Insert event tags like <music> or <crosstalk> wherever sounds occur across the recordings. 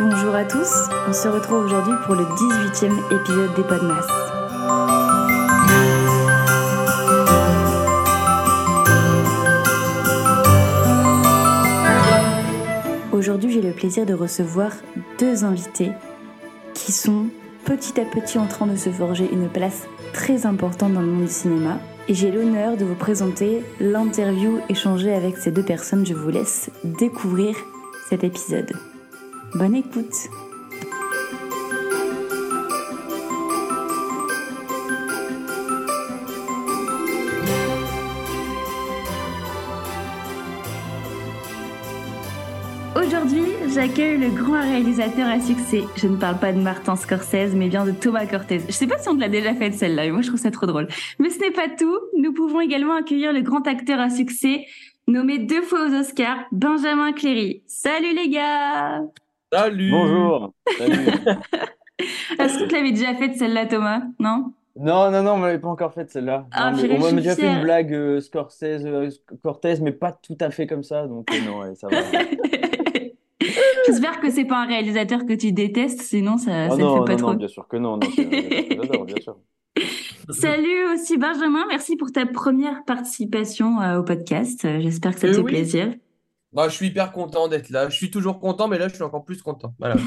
Bonjour à tous, on se retrouve aujourd'hui pour le 18e épisode des Podmas. Aujourd'hui, j'ai le plaisir de recevoir deux invités qui sont petit à petit en train de se forger une place très importante dans le monde du cinéma. Et j'ai l'honneur de vous présenter l'interview échangée avec ces deux personnes. Je vous laisse découvrir cet épisode. Bonne écoute Aujourd'hui, j'accueille le grand réalisateur à succès. Je ne parle pas de Martin Scorsese, mais bien de Thomas Cortez. Je sais pas si on l'a déjà fait celle-là, mais moi je trouve ça trop drôle. Mais ce n'est pas tout. Nous pouvons également accueillir le grand acteur à succès, nommé deux fois aux Oscars, Benjamin Cléry. Salut les gars Salut Bonjour Salut <laughs> Est-ce que tu l'avais déjà faite celle-là, Thomas? Non? Non, non, non, on m'avait pas encore faite celle-là. Ah, Non, mais purée, on m'a déjà fait une blague euh, Scorsese, euh, Cortez, mais pas tout à fait comme ça, donc euh, non, ouais, ça va. <laughs> J'espère que c'est pas un réalisateur que tu détestes, sinon ça, Oh ça le non, fait pas non, trop. non, bien sûr que non, que bien sûr. <laughs> Salut aussi Benjamin, merci pour ta première participation euh, au podcast. J'espère que ça te Euh, fait oui. plaisir. Bah, je suis hyper content d'être là. Je suis toujours content, mais là, je suis encore plus content. Voilà. <laughs>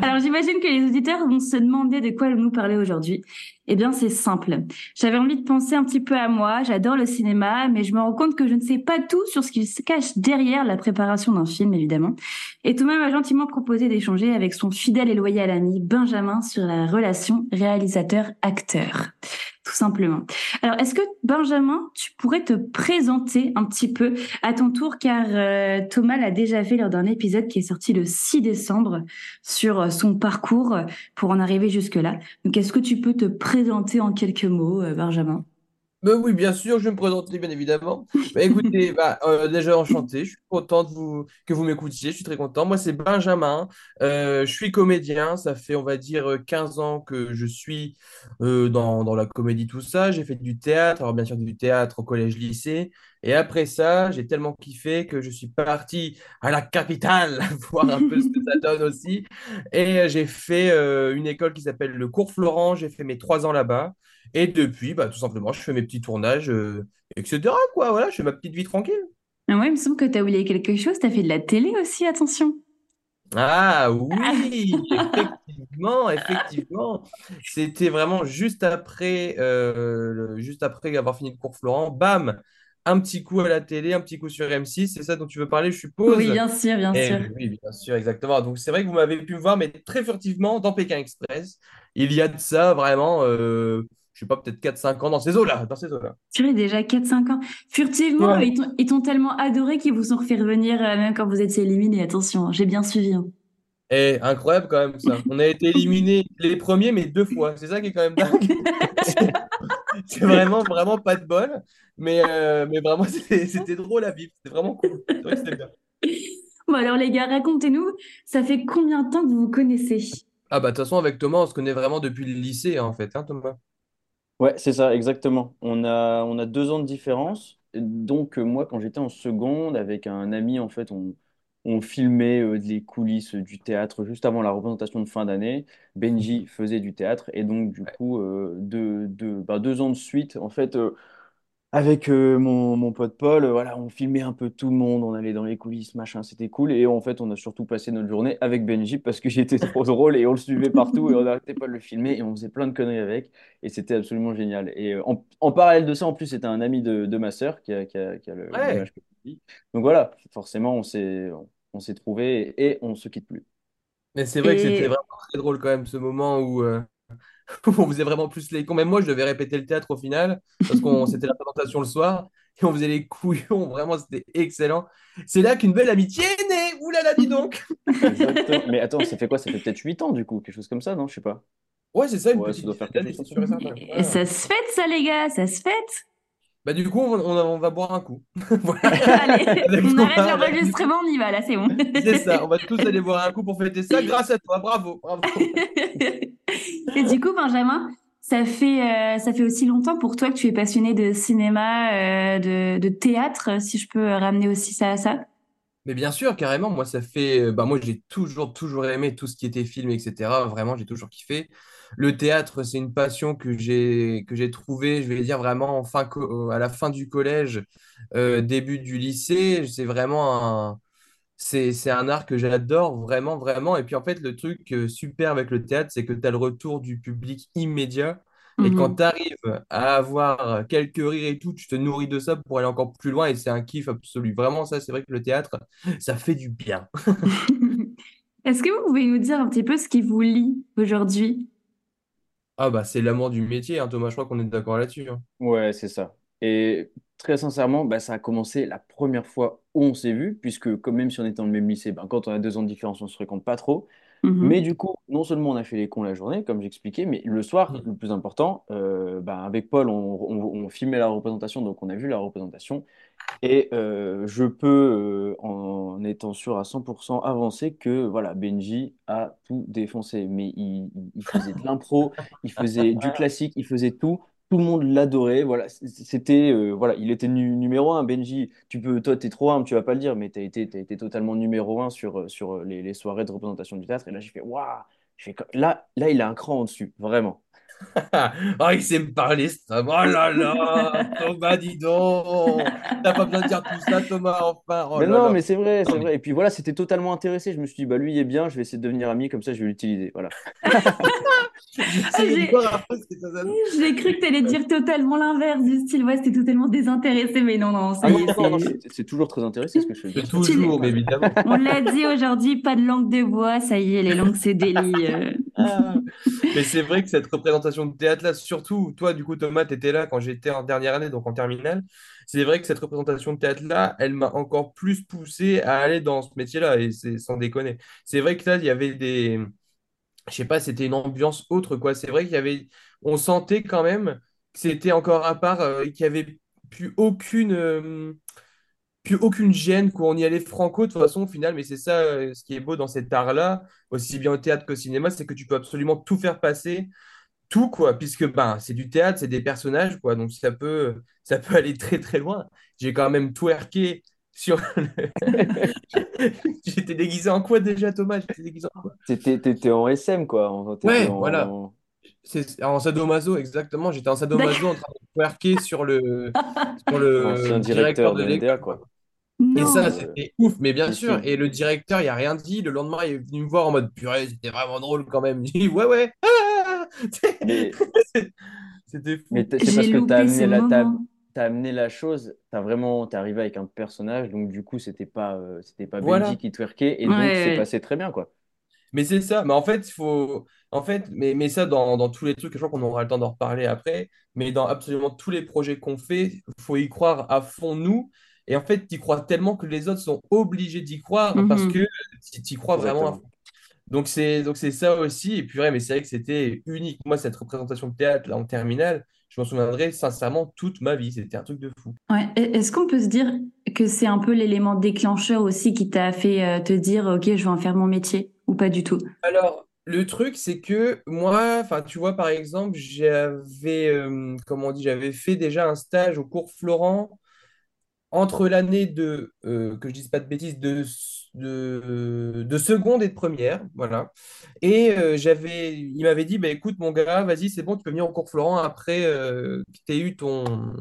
Alors j'imagine que les auditeurs vont se demander de quoi nous parler aujourd'hui. Eh bien c'est simple. J'avais envie de penser un petit peu à moi, j'adore le cinéma, mais je me rends compte que je ne sais pas tout sur ce qui se cache derrière la préparation d'un film évidemment. Et Thomas m'a gentiment proposé d'échanger avec son fidèle et loyal ami Benjamin sur la relation réalisateur-acteur. Tout simplement. Alors, est-ce que Benjamin, tu pourrais te présenter un petit peu à ton tour, car euh, Thomas l'a déjà fait lors d'un épisode qui est sorti le 6 décembre sur euh, son parcours euh, pour en arriver jusque-là. Donc, est-ce que tu peux te présenter en quelques mots, euh, Benjamin? Mais oui, bien sûr, je vais me présenter, bien évidemment. Bah, écoutez, <laughs> bah, euh, déjà enchanté. Je suis content de vous, que vous m'écoutiez. Je suis très content. Moi, c'est Benjamin. Euh, je suis comédien. Ça fait, on va dire, euh, 15 ans que je suis euh, dans, dans la comédie, tout ça. J'ai fait du théâtre. Alors, bien sûr, du théâtre au collège-lycée. Et après ça, j'ai tellement kiffé que je suis parti à la capitale <laughs> voir un peu ce que ça donne aussi. Et euh, j'ai fait euh, une école qui s'appelle le Cours Florent. J'ai fait mes trois ans là-bas. Et depuis, bah, tout simplement, je fais mes petits tournages, euh, etc. Quoi, voilà, je fais ma petite vie tranquille. ah Ouais, il me semble que tu as oublié quelque chose. Tu as fait de la télé aussi, attention. Ah oui, effectivement, effectivement. C'était vraiment juste après, euh, le- juste après avoir fini le cours Florent. Bam, un petit coup à la télé, un petit coup sur M6. C'est ça dont tu veux parler, je suppose? Oui, bien sûr, bien Eh sûr. oui, bien sûr, exactement. Donc c'est vrai que vous m'avez pu me voir, mais très furtivement dans Pékin Express. Il y a de ça vraiment, euh, je sais pas, peut-être 4-5 ans dans ces eaux-là, dans ces eaux-là. Tu es déjà 4-5 ans. Furtivement, Ouais. ils t'ont- tellement adoré qu'ils vous ont refait revenir euh, même quand vous étiez éliminés. Attention, j'ai bien suivi. hein. Eh, incroyable quand même ça. On a été éliminés les premiers, mais deux fois. C'est ça qui est quand même dingue. <laughs> <laughs> C'est vraiment, vraiment pas de bol. Mais, euh, mais vraiment, <laughs> c'était c'était drôle à vivre. C'était vraiment cool. C'est vrai que c'était bien. Bon alors les gars, racontez-nous, ça fait combien de temps que vous vous connaissez? Ah bah de toute façon, avec Thomas, on se connaît vraiment depuis le lycée, en fait, hein, Thomas? Ouais, c'est ça, exactement. On a, on a deux ans de différence. Donc, euh, moi, quand j'étais en seconde, avec un ami, en fait, on, on filmait euh, les coulisses du théâtre juste avant la représentation de fin d'année. Benji faisait du théâtre. Et donc, du coup, euh, deux, deux, bah, deux ans de suite, en fait, euh, avec euh, mon, mon pote Paul, euh, voilà, on filmait un peu tout le monde, on allait dans les coulisses, machin, c'était cool. Et en fait, on a surtout passé notre journée avec Benji parce qu'il <laughs> était trop drôle et on le suivait partout et on n'arrêtait pas de le filmer et on faisait plein de conneries avec. Et c'était absolument génial. Et euh, en, en parallèle de ça, en plus, c'était un ami de, de ma sœur qui a, qui a, qui a le le même Ouais. âge que lui. Donc voilà, forcément, on s'est on s'est trouvés et on se quitte plus. Mais c'est vrai que c'était Et vraiment très drôle quand même, ce moment où, euh, où <laughs> on faisait vraiment plus les cons. Même moi, je devais répéter le théâtre au final, parce qu'on <laughs> c'était la présentation le soir, et on faisait les couillons. <laughs> Vraiment, c'était excellent. C'est là qu'une belle amitié est née. Là là, dis donc! Exactement. Mais attends, ça fait quoi? Ça fait peut-être 8 ans du coup, quelque chose comme ça, non? Je sais pas. Ouais, c'est ça, une Ouais, ça petite doit faire quelque chose et ça. certain. et Ouais. ça se fête ça les gars, ça se fête? Bah, du coup, on, on- on va boire un coup. <laughs> Allez, <laughs> on arrête l'enregistrement, on y va là, c'est bon. <laughs> C'est ça, on va tous aller boire un coup pour fêter ça grâce à toi. Bravo, bravo. Et du coup, Benjamin, ça fait, euh, ça fait aussi longtemps pour toi que tu es passionné de cinéma, euh, de, de théâtre, si je peux ramener aussi ça à ça. Mais bien sûr, carrément, moi ça fait, bah moi j'ai toujours toujours aimé tout ce qui était film, etc. Vraiment, j'ai toujours kiffé. Le théâtre, c'est une passion que j'ai que j'ai trouvée, je vais dire vraiment en fin co- à la fin du collège, euh, début du lycée. C'est vraiment un c'est c'est un art que j'adore vraiment vraiment. Et puis en fait, le truc euh, super avec le théâtre, c'est que tu as le retour du public immédiat. Et quand tu Mhm. arrives à avoir quelques rires et tout, tu te nourris de ça pour aller encore plus loin et c'est un kiff absolu. Vraiment, ça, c'est vrai que le théâtre, ça fait du bien. <laughs> Est-ce que vous pouvez nous dire un petit peu ce qui vous lie aujourd'hui? Ah bah c'est l'amour du métier, hein, Thomas, je crois qu'on est d'accord là-dessus. hein. Ouais, c'est ça. Et très sincèrement, bah, ça a commencé la première fois où on s'est vu, puisque comme même si on était dans le même lycée, bah, quand on a deux ans de différence, on se fréquente pas trop. Mais Mhm. du coup, non seulement on a fait les cons la journée, comme j'expliquais, mais le soir, le plus important, euh, bah, avec Paul, on, on- on filmait la représentation, donc on a vu la représentation. Et euh, je peux, euh, en étant sûr à 100% avancer, que voilà, Benji a tout défoncé. Mais il faisait de l'impro, il faisait du <laughs> classique, il faisait tout. Tout le monde l'adorait. Voilà, c'était, euh, voilà, il était nu- numéro un. Benji, tu peux, toi, t'es trop humble, tu vas pas le dire, mais t'as été, t'as été totalement numéro un sur, euh, euh, les, soirées de représentation du théâtre. Et là, j'ai fait, waouh! Là, là, il a un cran au-dessus, vraiment. <laughs> Ah, il sait me parler, ça. Oh là là, Thomas, dis donc. T'as pas besoin de dire tout ça, Thomas, enfin. Oh Mais là non, là. mais c'est vrai, c'est vrai. Et puis voilà, c'était totalement intéressé. Je me suis dit, bah lui, il est bien, je vais essayer de devenir ami, comme ça, je vais l'utiliser. Voilà. <laughs> <laughs> De j'ai cru que tu allais dire totalement l'inverse du style, ouais, c'était totalement désintéressé, mais non, non, ça Ah c'est... c'est c'est toujours très intéressé ce que je fais, toujours, mais évidemment. On l'a dit aujourd'hui, pas de langue de bois, ça y est, les langues se délient. Mais c'est vrai que cette représentation de théâtre-là, surtout, toi, du coup, Thomas, tu étais là quand j'étais en dernière année, donc en terminale. C'est vrai que cette représentation de théâtre-là, elle m'a encore plus poussé à aller dans ce métier-là, et c'est sans déconner. C'est vrai que là, il y avait des. Je sais pas, c'était une ambiance autre, quoi. C'est vrai qu'il y avait. On sentait quand même que c'était encore à part, euh, qu'il y avait plus aucune. euh, plus aucune gêne, quoi. On y allait franco de toute façon au final, mais c'est ça euh, ce qui est beau dans cet art-là, aussi bien au théâtre qu'au cinéma, c'est que tu peux absolument tout faire passer, tout quoi, puisque ben, c'est du théâtre, c'est des personnages, quoi, donc ça peut, ça peut <laughs> aller très très loin. J'ai quand même twerké sur le... <laughs> J'étais déguisé en quoi déjà, Thomas? J'étais déguisé en quoi? T'étais, t'étais en SM, quoi. En- Ouais, voilà. en. C'est en sadomaso, exactement. J'étais en sadomaso en train de twerker sur le, sur le directeur directeur de de NDA, Et ça, c'était ouf, mais bien sûr. Et le directeur, il a rien dit. Le lendemain, il est venu me voir en mode purée, c'était vraiment drôle quand même. <laughs> Il dit ouais, ouais. Ah Mais, <laughs> C'était mais fou. t- c'est J'ai parce que t'as loupé ce amené la, t'as amené la chose, t'as vraiment, t'es arrivé avec un personnage, donc du coup, c'était pas, euh, c'était pas Benji Voilà. qui twerkait, et Ouais, donc c'est passé très bien, quoi. Mais c'est ça. Mais en fait, il faut. En fait, mais, mais ça, dans, dans tous les trucs, je crois qu'on aura le temps d'en reparler après. Mais dans absolument tous les projets qu'on fait, il faut y croire à fond, nous. Et en fait, tu y crois tellement que les autres sont obligés d'y croire parce que Mhm. tu y crois vraiment Exactement. Donc c'est donc c'est ça aussi. Et puis ouais, mais c'est vrai que c'était unique. Moi, cette représentation de théâtre là en terminale, je m'en souviendrai sincèrement toute ma vie. C'était un truc de fou. Ouais. Est-ce qu'on peut se dire que c'est un peu l'élément déclencheur aussi qui t'a fait euh, te dire, OK, je vais en faire mon métier, ou pas du tout? Alors, le truc, c'est que moi, enfin, tu vois, par exemple, j'avais, euh, comment on dit, j'avais fait déjà un stage au cours Florent entre l'année de, euh, que je dise pas de bêtises, de, de, de seconde et de première, voilà. Et euh, j'avais, il m'avait dit, bah, écoute, mon gars, vas-y, c'est bon, tu peux venir au cours Florent après euh, que tu aies eu ton,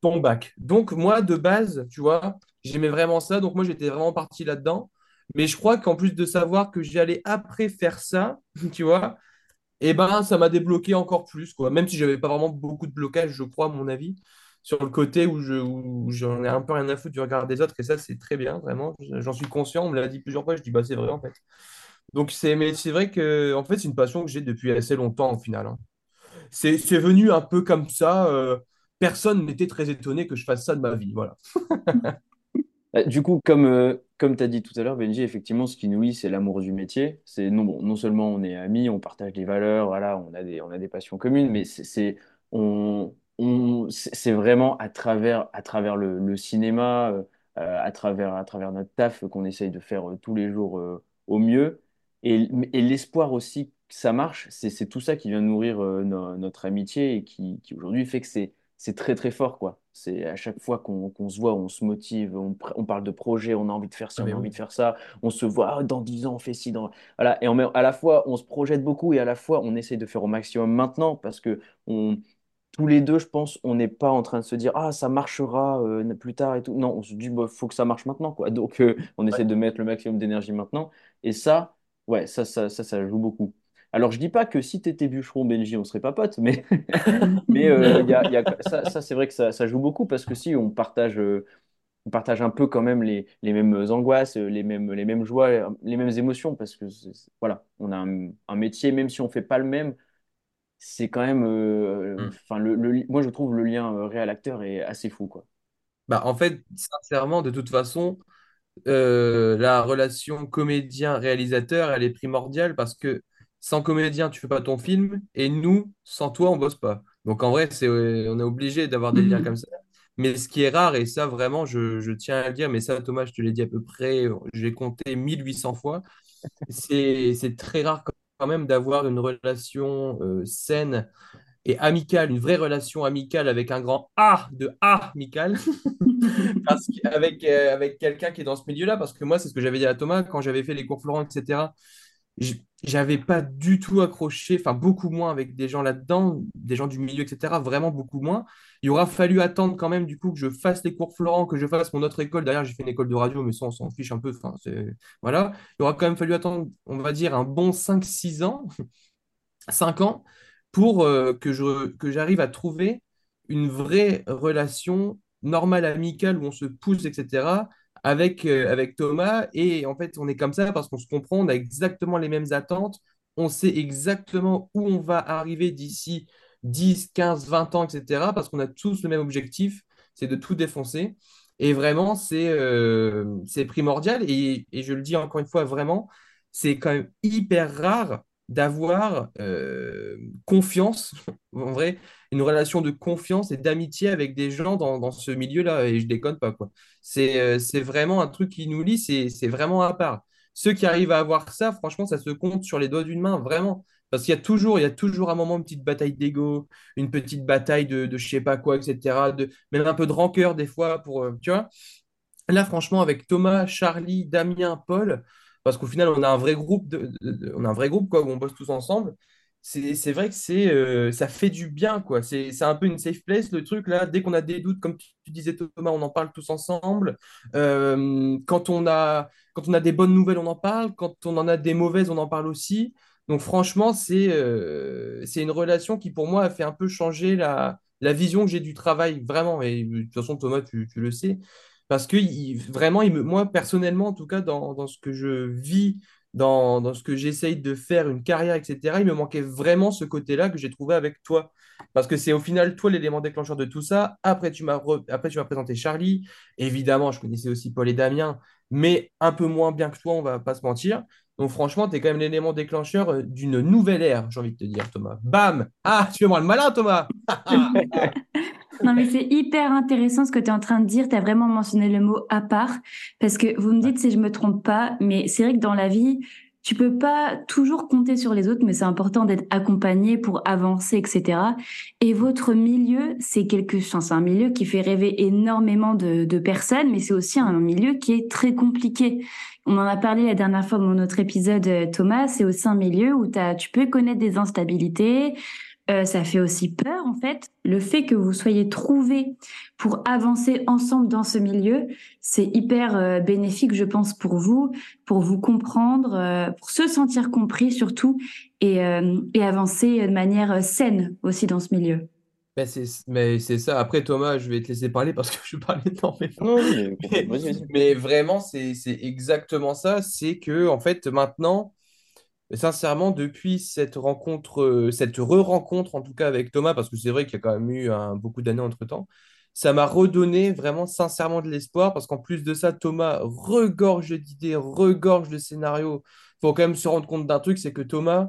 ton bac. Donc, moi, de base, tu vois, j'aimais vraiment ça. Donc, moi, j'étais vraiment parti là-dedans. Mais je crois qu'en plus de savoir que j'allais après faire ça, <laughs> tu vois, et ben, ça m'a débloqué encore plus, quoi. Même si j'avais pas vraiment beaucoup de blocage, je crois, à mon avis, sur le côté où je, j'en ai un peu rien à foutre du regard des autres. Et ça, c'est très bien, vraiment. J'en suis conscient. On me l'a dit plusieurs fois. Je dis, bah, c'est vrai, en fait. Donc, c'est, mais c'est vrai que, en fait, c'est une passion que j'ai depuis assez longtemps, au final. hein. C'est, venu un peu comme ça. euh, personne n'était très étonné que je fasse ça de ma vie. Voilà. <laughs> Euh, Du coup, comme, euh, tu as dit tout à l'heure, Benji, effectivement, ce qui nous lie, c'est l'amour du métier. C'est non, seulement on est amis, on partage des valeurs, voilà, on a des, on a des passions communes, mais c'est, c'est- on, c'est vraiment à travers, à travers le, le cinéma, euh, euh, à travers, à travers notre taf qu'on essaye de faire euh, tous les jours euh, au mieux. Et, et l'espoir aussi que ça marche, c'est c'est tout ça qui vient nourrir no- notre amitié et qui, qui aujourd'hui fait que c'est c'est très très fort, quoi. C'est à chaque fois qu'on qu'on se voit, on se motive, on, pr- on parle de projet, on a envie de faire ci, Ah, on mais a envie oui. de faire ça, on se voit ah, dans 10 ans, on fait ci, dans... Voilà. Et à la fois, on se projette beaucoup et à la fois, on essaye de faire au maximum maintenant parce que on, tous les deux, je pense, on n'est pas en train de se dire ah, ça marchera euh, plus tard et tout. Non, on se dit bah, faut que ça marche maintenant, quoi. Donc, euh, on essaie Ouais. de mettre le maximum d'énergie maintenant. Et ça, ouais, ça, ça, ça, ça joue beaucoup. Alors, je dis pas que si tu étais bûcheron, Benji, on serait pas potes, mais <laughs> mais euh, y a, il y a- ça, ça c'est vrai que ça, ça joue beaucoup parce que si on partage, euh, on partage un peu quand même les, les mêmes angoisses, les mêmes, les mêmes joies, les mêmes émotions parce que voilà, on a un, un métier, même si on fait pas le même, c'est quand même, euh, Mm. enfin le, le- moi je trouve le lien euh, réel-acteur est assez fou quoi. Bah, en fait, sincèrement, de toute façon, euh, la relation comédien-réalisateur, elle est primordiale parce que sans comédien, tu fais pas ton film et nous, sans toi, on bosse pas. Donc en vrai, c'est, euh, on est obligé d'avoir des liens comme ça. Mais ce qui est rare, et ça vraiment, je, je tiens à le dire, mais ça, Thomas, je te l'ai dit à peu près, j'ai compté 1800 fois, c'est, c'est très rare quand même d'avoir une relation euh, saine et amicale, une vraie relation amicale avec un grand A de amical <laughs> parce qu'avec euh, avec quelqu'un qui est dans ce milieu-là, parce que moi, c'est ce que j'avais dit à Thomas quand j'avais fait les cours Florent, etc. J'avais pas du tout accroché, enfin beaucoup moins avec des gens là-dedans, des gens du milieu, etc. Vraiment beaucoup moins. Il aura fallu attendre quand même du coup que je fasse les cours Florent, que je fasse mon autre école. D'ailleurs, j'ai fait une école de radio, mais ça, on s'en fiche un peu. Enfin. Voilà. Il aura quand même fallu attendre, on va dire, un bon cinq six ans <laughs> 5 ans pour euh, que que j'arrive à trouver une vraie relation normale, amicale, où on se pousse, etc., avec, euh, avec Thomas. Et en fait, on est comme ça parce qu'on se comprend, on a exactement les mêmes attentes, on sait exactement où on va arriver d'ici 10 15 20 ans, etc., parce qu'on a tous le même objectif, c'est de tout défoncer. Et vraiment, c'est euh, c'est primordial. Et, et je le dis encore une fois, vraiment, c'est quand même hyper rare d'avoir euh, confiance, <laughs> en vrai, une relation de confiance et d'amitié avec des gens dans, dans ce milieu-là, et je déconne pas, quoi. C'est euh, vraiment un truc qui nous lie, c'est vraiment à part. Ceux qui arrivent à avoir ça, franchement, ça se compte sur les doigts d'une main, vraiment. Parce qu'il y a toujours, il y a toujours un moment, une petite bataille d'ego, une petite bataille de, de je sais pas quoi, etc. De, même un peu de rancœur des fois, pour, euh, tu vois. Là, franchement, avec Thomas, Charlie, Damien, Paul, parce qu'au final, on a un vrai groupe, de- on a un vrai groupe quoi, où on bosse tous ensemble. C'est vrai que c'est, euh, ça fait du bien, quoi. C'est un peu une safe place, le truc, là. Dès qu'on a des doutes, comme tu, disais, Thomas, on en parle tous ensemble. Euh, quand on a, quand on a des bonnes nouvelles, on en parle. Quand on en a des mauvaises, on en parle aussi. Donc, franchement, c'est euh, c'est une relation qui, pour moi, a fait un peu changer la, la vision que j'ai du travail, vraiment. Et de toute façon, Thomas, tu, tu le sais. Parce que vraiment, moi, personnellement, en tout cas, dans, dans ce que je vis, dans, ce que j'essaye de faire, une carrière, etc., il me manquait vraiment ce côté-là que j'ai trouvé avec toi. Parce que c'est au final, toi, l'élément déclencheur de tout ça. Après, tu m'as Après, tu m'as présenté Charlie. Évidemment, je connaissais aussi Paul et Damien, mais un peu moins bien que toi, on va pas se mentir. Donc, franchement, tu es quand même l'élément déclencheur euh, d'une nouvelle ère, j'ai envie de te dire, Thomas. Bam! Ah, tu fais moi le malin, Thomas! <laughs> Non, mais c'est hyper intéressant ce que tu es en train de dire. Tu as vraiment mentionné le mot à part. Parce que vous me dites si je me trompe pas, mais c'est vrai que dans la vie, tu peux pas toujours compter sur les autres, mais c'est important d'être accompagné pour avancer, etc. Et votre milieu, c'est quelque chose, c'est un milieu qui fait rêver énormément de, personnes, mais c'est aussi un milieu qui est très compliqué. On en a parlé la dernière fois dans notre épisode, euh, Thomas. C'est aussi un milieu où tu peux connaître des instabilités, euh, ça fait aussi peur en fait. Le fait que vous soyez trouvés pour avancer ensemble dans ce milieu, c'est hyper euh, bénéfique, je pense, pour vous, pour vous comprendre, euh, pour se sentir compris surtout, et, euh, et avancer de manière euh, saine aussi dans ce milieu. C'est, mais c'est ça. Après, Thomas, je vais te laisser parler parce que <laughs> je parlais énormément. Mais <laughs> Mais, mais vraiment, c'est, c'est exactement ça. C'est que, en fait, maintenant, sincèrement, depuis cette rencontre, euh, cette re-rencontre, en tout cas avec Thomas, parce que c'est vrai qu'il y a quand même eu beaucoup d'années entre-temps, ça m'a redonné vraiment sincèrement de l'espoir parce qu'en plus de ça, Thomas regorge d'idées, regorge de scénarios. Il faut quand même se rendre compte d'un truc, c'est que Thomas,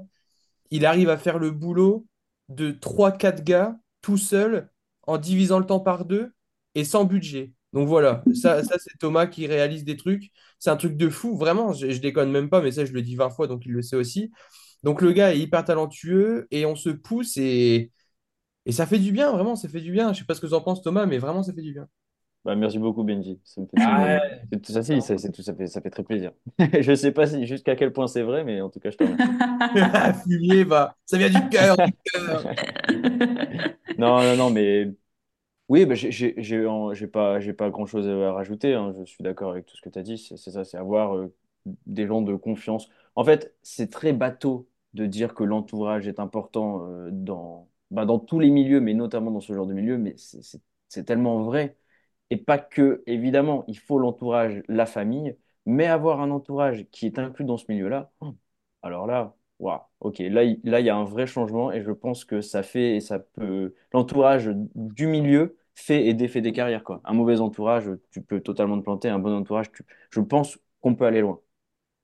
il arrive à faire le boulot de trois quatre gars tout seul en divisant le temps par deux et sans budget. Donc voilà, ça, ça c'est Thomas qui réalise des trucs. C'est un truc de fou, vraiment, je, je déconne même pas, mais ça je le dis 20 fois, donc il le sait aussi. Donc le gars est hyper talentueux et on se pousse et, Et ça fait du bien, vraiment, ça fait du bien. Je sais pas ce que tu en penses, Thomas, mais vraiment, ça fait du bien. Bah, merci beaucoup, Benji. Ça me fait, ça Ah, ça, si, ça, c'est tout, ça fait, ça fait très plaisir. <laughs> Je sais pas si, jusqu'à quel point c'est vrai, mais en tout cas, je te remercie. <laughs> Fumier, bah, ça vient du cœur, du cœur. <laughs> Non, non, non, mais oui, bah, j'ai j'ai- pas, j'ai pas grand-chose à rajouter. hein. Je suis d'accord avec tout ce que tu as dit. C'est ça, c'est avoir euh, des gens de confiance. En fait, c'est très bateau de dire que l'entourage est important euh, dans, bah, dans tous les milieux, mais notamment dans ce genre de milieu. Mais c'est tellement vrai. Et pas que, évidemment, il faut l'entourage, la famille, mais avoir un entourage qui est inclus dans ce milieu-là, oh, alors là, waouh, ok, là, il là, il y a un vrai changement et je pense que ça fait et ça peut. L'entourage du milieu fait et défait des carrières, quoi. Un mauvais entourage, tu peux totalement te planter, un bon entourage, tu- je pense qu'on peut aller loin.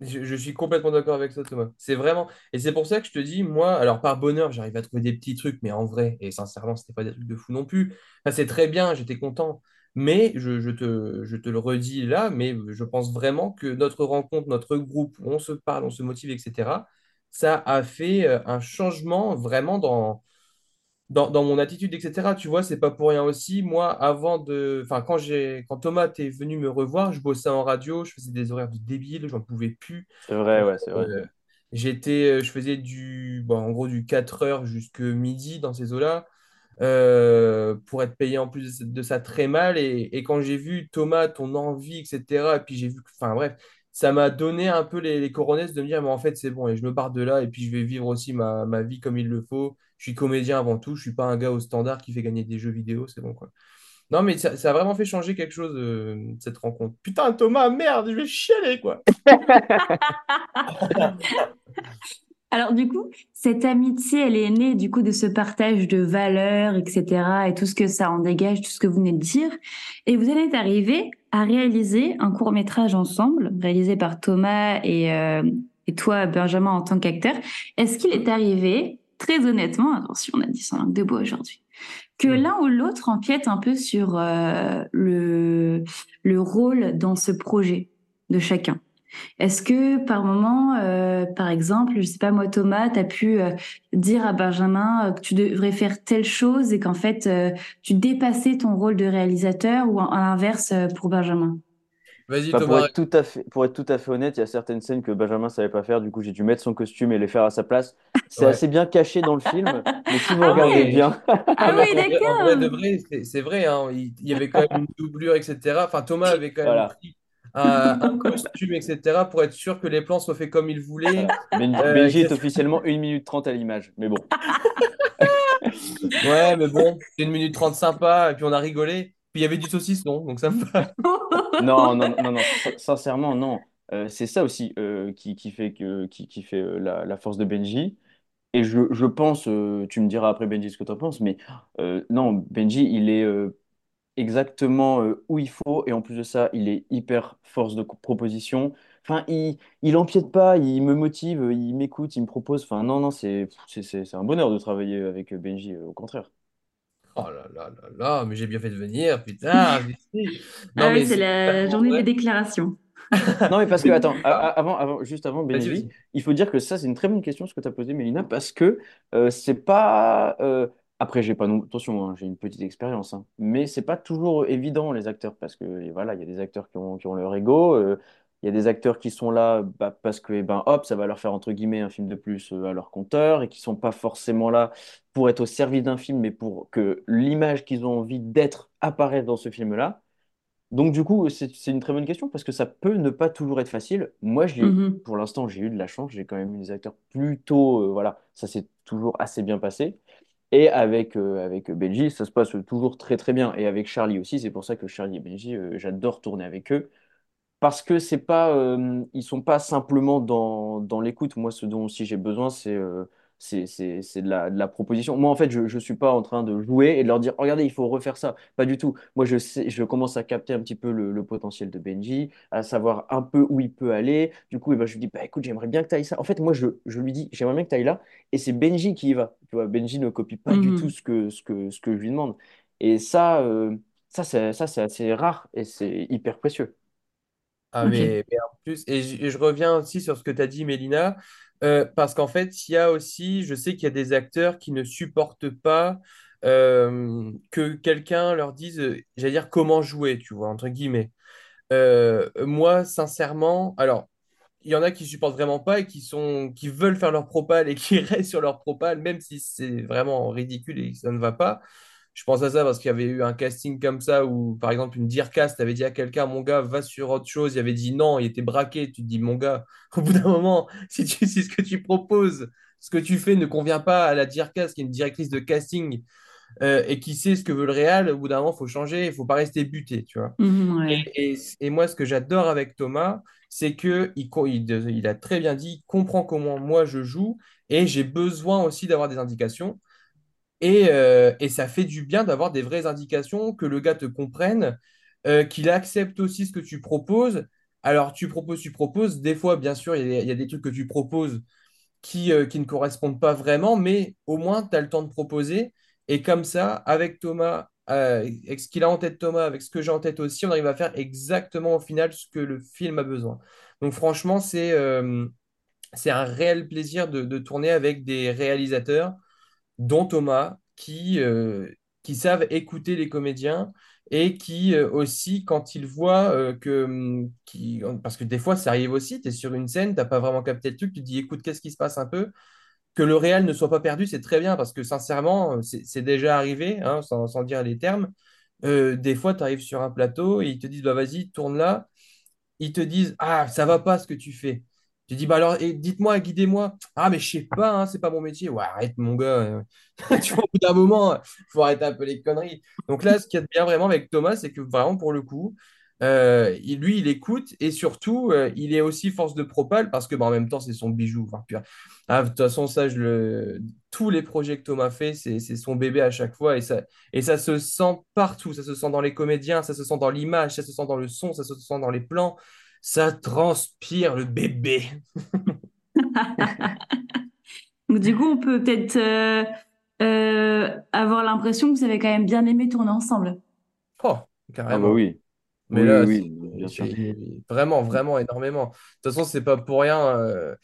Je, suis complètement d'accord avec toi, Thomas. C'est vraiment. Et c'est pour ça que je te dis, moi, alors par bonheur, j'arrive à trouver des petits trucs, mais en vrai, et sincèrement, c'était pas des trucs de fou non plus. C'est très bien, j'étais content. Mais je, te, je te le redis là, mais je pense vraiment que notre rencontre, notre groupe, on se parle, on se motive, etc., ça a fait euh, un changement vraiment dans dans, dans mon attitude, etc. Tu vois, c'est pas pour rien aussi. Moi, avant de. Enfin, quand j'ai, quand Thomas est venu me revoir, je bossais en radio, je faisais des horaires de débile, j'en pouvais plus. C'est vrai, ouais, c'est vrai. Euh, j'étais, je faisais du, bon, en gros, du 4 heures jusque midi dans ces eaux-là, euh, pour être payé en plus de ça très mal. Et, et quand j'ai vu Thomas, ton envie, etc., et puis j'ai vu enfin, bref, ça m'a donné un peu les, les de me dire, mais en fait, c'est bon, et je me barre de là, et puis je vais vivre aussi ma, ma vie comme il le faut. Je suis comédien avant tout, je suis pas un gars au standard qui fait gagner des jeux vidéo, c'est bon, quoi. Non, mais ça, ça a vraiment fait changer quelque chose, euh, cette rencontre. Putain, Thomas, merde, je vais chialer, quoi. <laughs> Alors du coup, cette amitié, elle est née du coup de ce partage de valeurs, etc. et tout ce que ça en dégage, tout ce que vous venez de dire. Et vous êtes arrivé à réaliser un court métrage ensemble, réalisé par Thomas et, euh, et toi, Benjamin, en tant qu'acteur. Est-ce qu'il est arrivé, très honnêtement, attention, on a dit sans langue de bois aujourd'hui, que l'un ou l'autre empiète un peu sur euh, le, le rôle dans ce projet de chacun? Est-ce que par moment, euh, par exemple, je sais pas moi Thomas, tu as pu euh, dire à Benjamin euh, que tu devrais faire telle chose et qu'en fait euh, tu dépassais ton rôle de réalisateur ou à l'inverse euh, pour Benjamin? Vas-y, Bah, pour Thomas. être tout à fait, pour être tout à fait honnête, il y a certaines scènes que Benjamin savait pas faire, du coup j'ai dû mettre son costume et les faire à sa place. C'est Ouais. assez bien caché dans le film, mais si vous Ah regardez bien, Ah oui, vrai vrai, c'est vrai, hein, il, il y avait quand même une doublure, etc. Enfin, Thomas avait quand même voilà, pris un, un costume, etc., pour être sûr que les plans soient faits comme il voulait. voilà. Ben- Euh, Benji est officiellement 1 minute 30 à l'image, mais bon. Ouais, mais bon, c'est une minute trente sympa, et puis on a rigolé. Puis il y avait du saucisson, donc ça me va. Non, non, non, non, sin- sincèrement, non. Euh, c'est ça aussi euh, qui, qui fait que, qui, qui fait euh, la, la force de Benji. Et je, je pense, euh, tu me diras après Benji ce que tu en penses, mais euh, non, Benji, il est euh, exactement euh, où il faut. Et en plus de ça, il est hyper force de co- proposition. Enfin, il, il empiète pas, il me motive, il m'écoute, il me propose. Enfin, non, non, c'est, c'est, c'est c'est un bonheur de travailler avec Benji, euh, au contraire. Oh là là là là, mais j'ai bien fait de venir, putain. <laughs> merci. Ah Non, oui, mais c'est c'est la journée des vrai. déclarations. <laughs> Non, mais parce que, Mais attends, a- a- ah, avant, avant, juste avant vas-y, Benji, vas-y. il faut dire que ça, c'est une très bonne question ce que tu as posé, Mélina, parce que euh, c'est pas. Après, j'ai pas non... Attention, hein, j'ai une petite expérience, hein, mais c'est pas toujours évident, les acteurs, parce que et voilà, il y a des acteurs qui ont, qui ont leur ego, euh, il y a des acteurs qui sont là bah, parce que, eh ben, hop, ça va leur faire, entre guillemets, un film de plus euh, à leur compteur, et qui sont pas forcément là pour être au service d'un film, mais pour que l'image qu'ils ont envie d'être apparaisse dans ce film-là. Donc, du coup, c'est c'est une très bonne question parce que ça peut ne pas toujours être facile. Moi, j'ai, Mhm. pour l'instant, j'ai eu de la chance. J'ai quand même eu des acteurs plutôt. euh, voilà, ça s'est toujours assez bien passé. Et avec, euh, avec Benji, ça se passe toujours très, très bien. Et avec Charlie aussi, c'est pour ça que Charlie et Benji, euh, j'adore tourner avec eux parce que c'est pas, euh, ils sont pas simplement dans, dans l'écoute. Moi, ce dont aussi j'ai besoin, c'est euh, c'est c'est- c'est de la, de la proposition. Moi, en fait, je je suis pas en train de jouer et de leur dire, regardez, il faut refaire ça. Pas du tout. Moi, je sais, je commence à capter un petit peu le, le potentiel de Benji, à savoir un peu où il peut aller. Du coup, eh ben, je lui dis, bah, écoute, j'aimerais bien que tu ailles ça. En fait, moi, je, je lui dis, j'aimerais bien que tu ailles là. Et c'est Benji qui y va. Tu vois, Benji ne copie pas du tout Mhm. ce que, ce que, ce que je lui demande. Et ça, euh, ça, c'est, ça, c'est assez rare et c'est hyper précieux. Ah, mais, mais en plus, et je, et je reviens aussi sur ce que tu as dit, Mélina, euh, parce qu'en fait, il y a aussi, je sais qu'il y a des acteurs qui ne supportent pas euh, que quelqu'un leur dise, euh, j'allais dire, comment jouer, tu vois, entre guillemets. Moi, sincèrement, alors, il y en a qui supportent vraiment pas et qui veulent faire leur propale et qui <laughs> restent sur leur propale, même si c'est vraiment ridicule et que ça ne va pas. Je pense à ça parce qu'il y avait eu un casting comme ça où, par exemple, une Dircast avait dit à quelqu'un, mon gars, va sur autre chose. Il avait dit non, il était braqué. Tu te dis, mon gars, <laughs> au bout d'un moment, si, tu, <laughs> si ce que tu proposes, ce que tu fais ne convient pas à la Dircast, qui est une directrice de casting, euh, et qui sait ce que veut le Real, au bout d'un moment, il faut changer, il ne faut pas rester buté, tu vois. Mhm, ouais. Et, et- et moi, ce que j'adore avec Thomas, c'est que il, co- il, il a très bien dit, il comprend comment moi je joue, et j'ai besoin aussi d'avoir des indications. Et, euh, et ça fait du bien d'avoir des vraies indications, que le gars te comprenne, euh, qu'il accepte aussi ce que tu proposes. Alors, tu proposes, tu proposes. Des fois, bien sûr, il y a, des trucs que tu proposes qui, euh, qui ne correspondent pas vraiment, mais au moins, tu as le temps de proposer. Et comme ça, avec Thomas, avec ce qu'il a en tête, Thomas, avec ce que j'ai en tête aussi, on arrive à faire exactement au final ce que le film a besoin. Donc, franchement, c'est un réel plaisir de tourner avec des réalisateurs dont Thomas, qui, euh, qui savent écouter les comédiens et qui euh, aussi, quand ils voient euh, que... Qui, parce que des fois, ça arrive aussi, tu es sur une scène, tu pas vraiment capté le truc, tu te dis, écoute, qu'est-ce qui se passe un peu? Que le réel ne soit pas perdu, c'est très bien, parce que sincèrement, c'est déjà arrivé, hein, sans, dire les termes. Des fois, tu arrives sur un plateau et ils te disent, bah, vas-y, tourne là ils te disent, Ah, ça va pas ce que tu fais. Tu dis, bah alors, et dites-moi, guidez-moi. Ah, mais je sais pas, hein, c'est pas mon métier. Ouais, arrête, mon gars. <laughs> Tu vois, au bout d'un moment, faut arrêter un peu les conneries. Donc là, ce qu'il y a de bien vraiment avec Thomas, c'est que vraiment, pour le coup, euh, il- lui, il écoute et surtout, euh, il est aussi force de propale parce que, bah, en même temps, c'est son bijou. Enfin, puis, ah, de toute façon, ça, tous les projets que Thomas fait, c'est son bébé à chaque fois et ça, et ça se sent partout. Ça se sent dans les comédiens, ça se sent dans l'image, ça se sent dans le son, ça se sent dans les plans. Ça transpire le bébé. <laughs> Donc, du coup, on peut peut-être euh, euh, avoir l'impression que vous avez quand même bien aimé tourner ensemble. Oh, Ah bah carrément. oui, Mais oui, là, oui, bien sûr. vraiment, vraiment énormément. De toute façon, c'est pas pour rien. euh,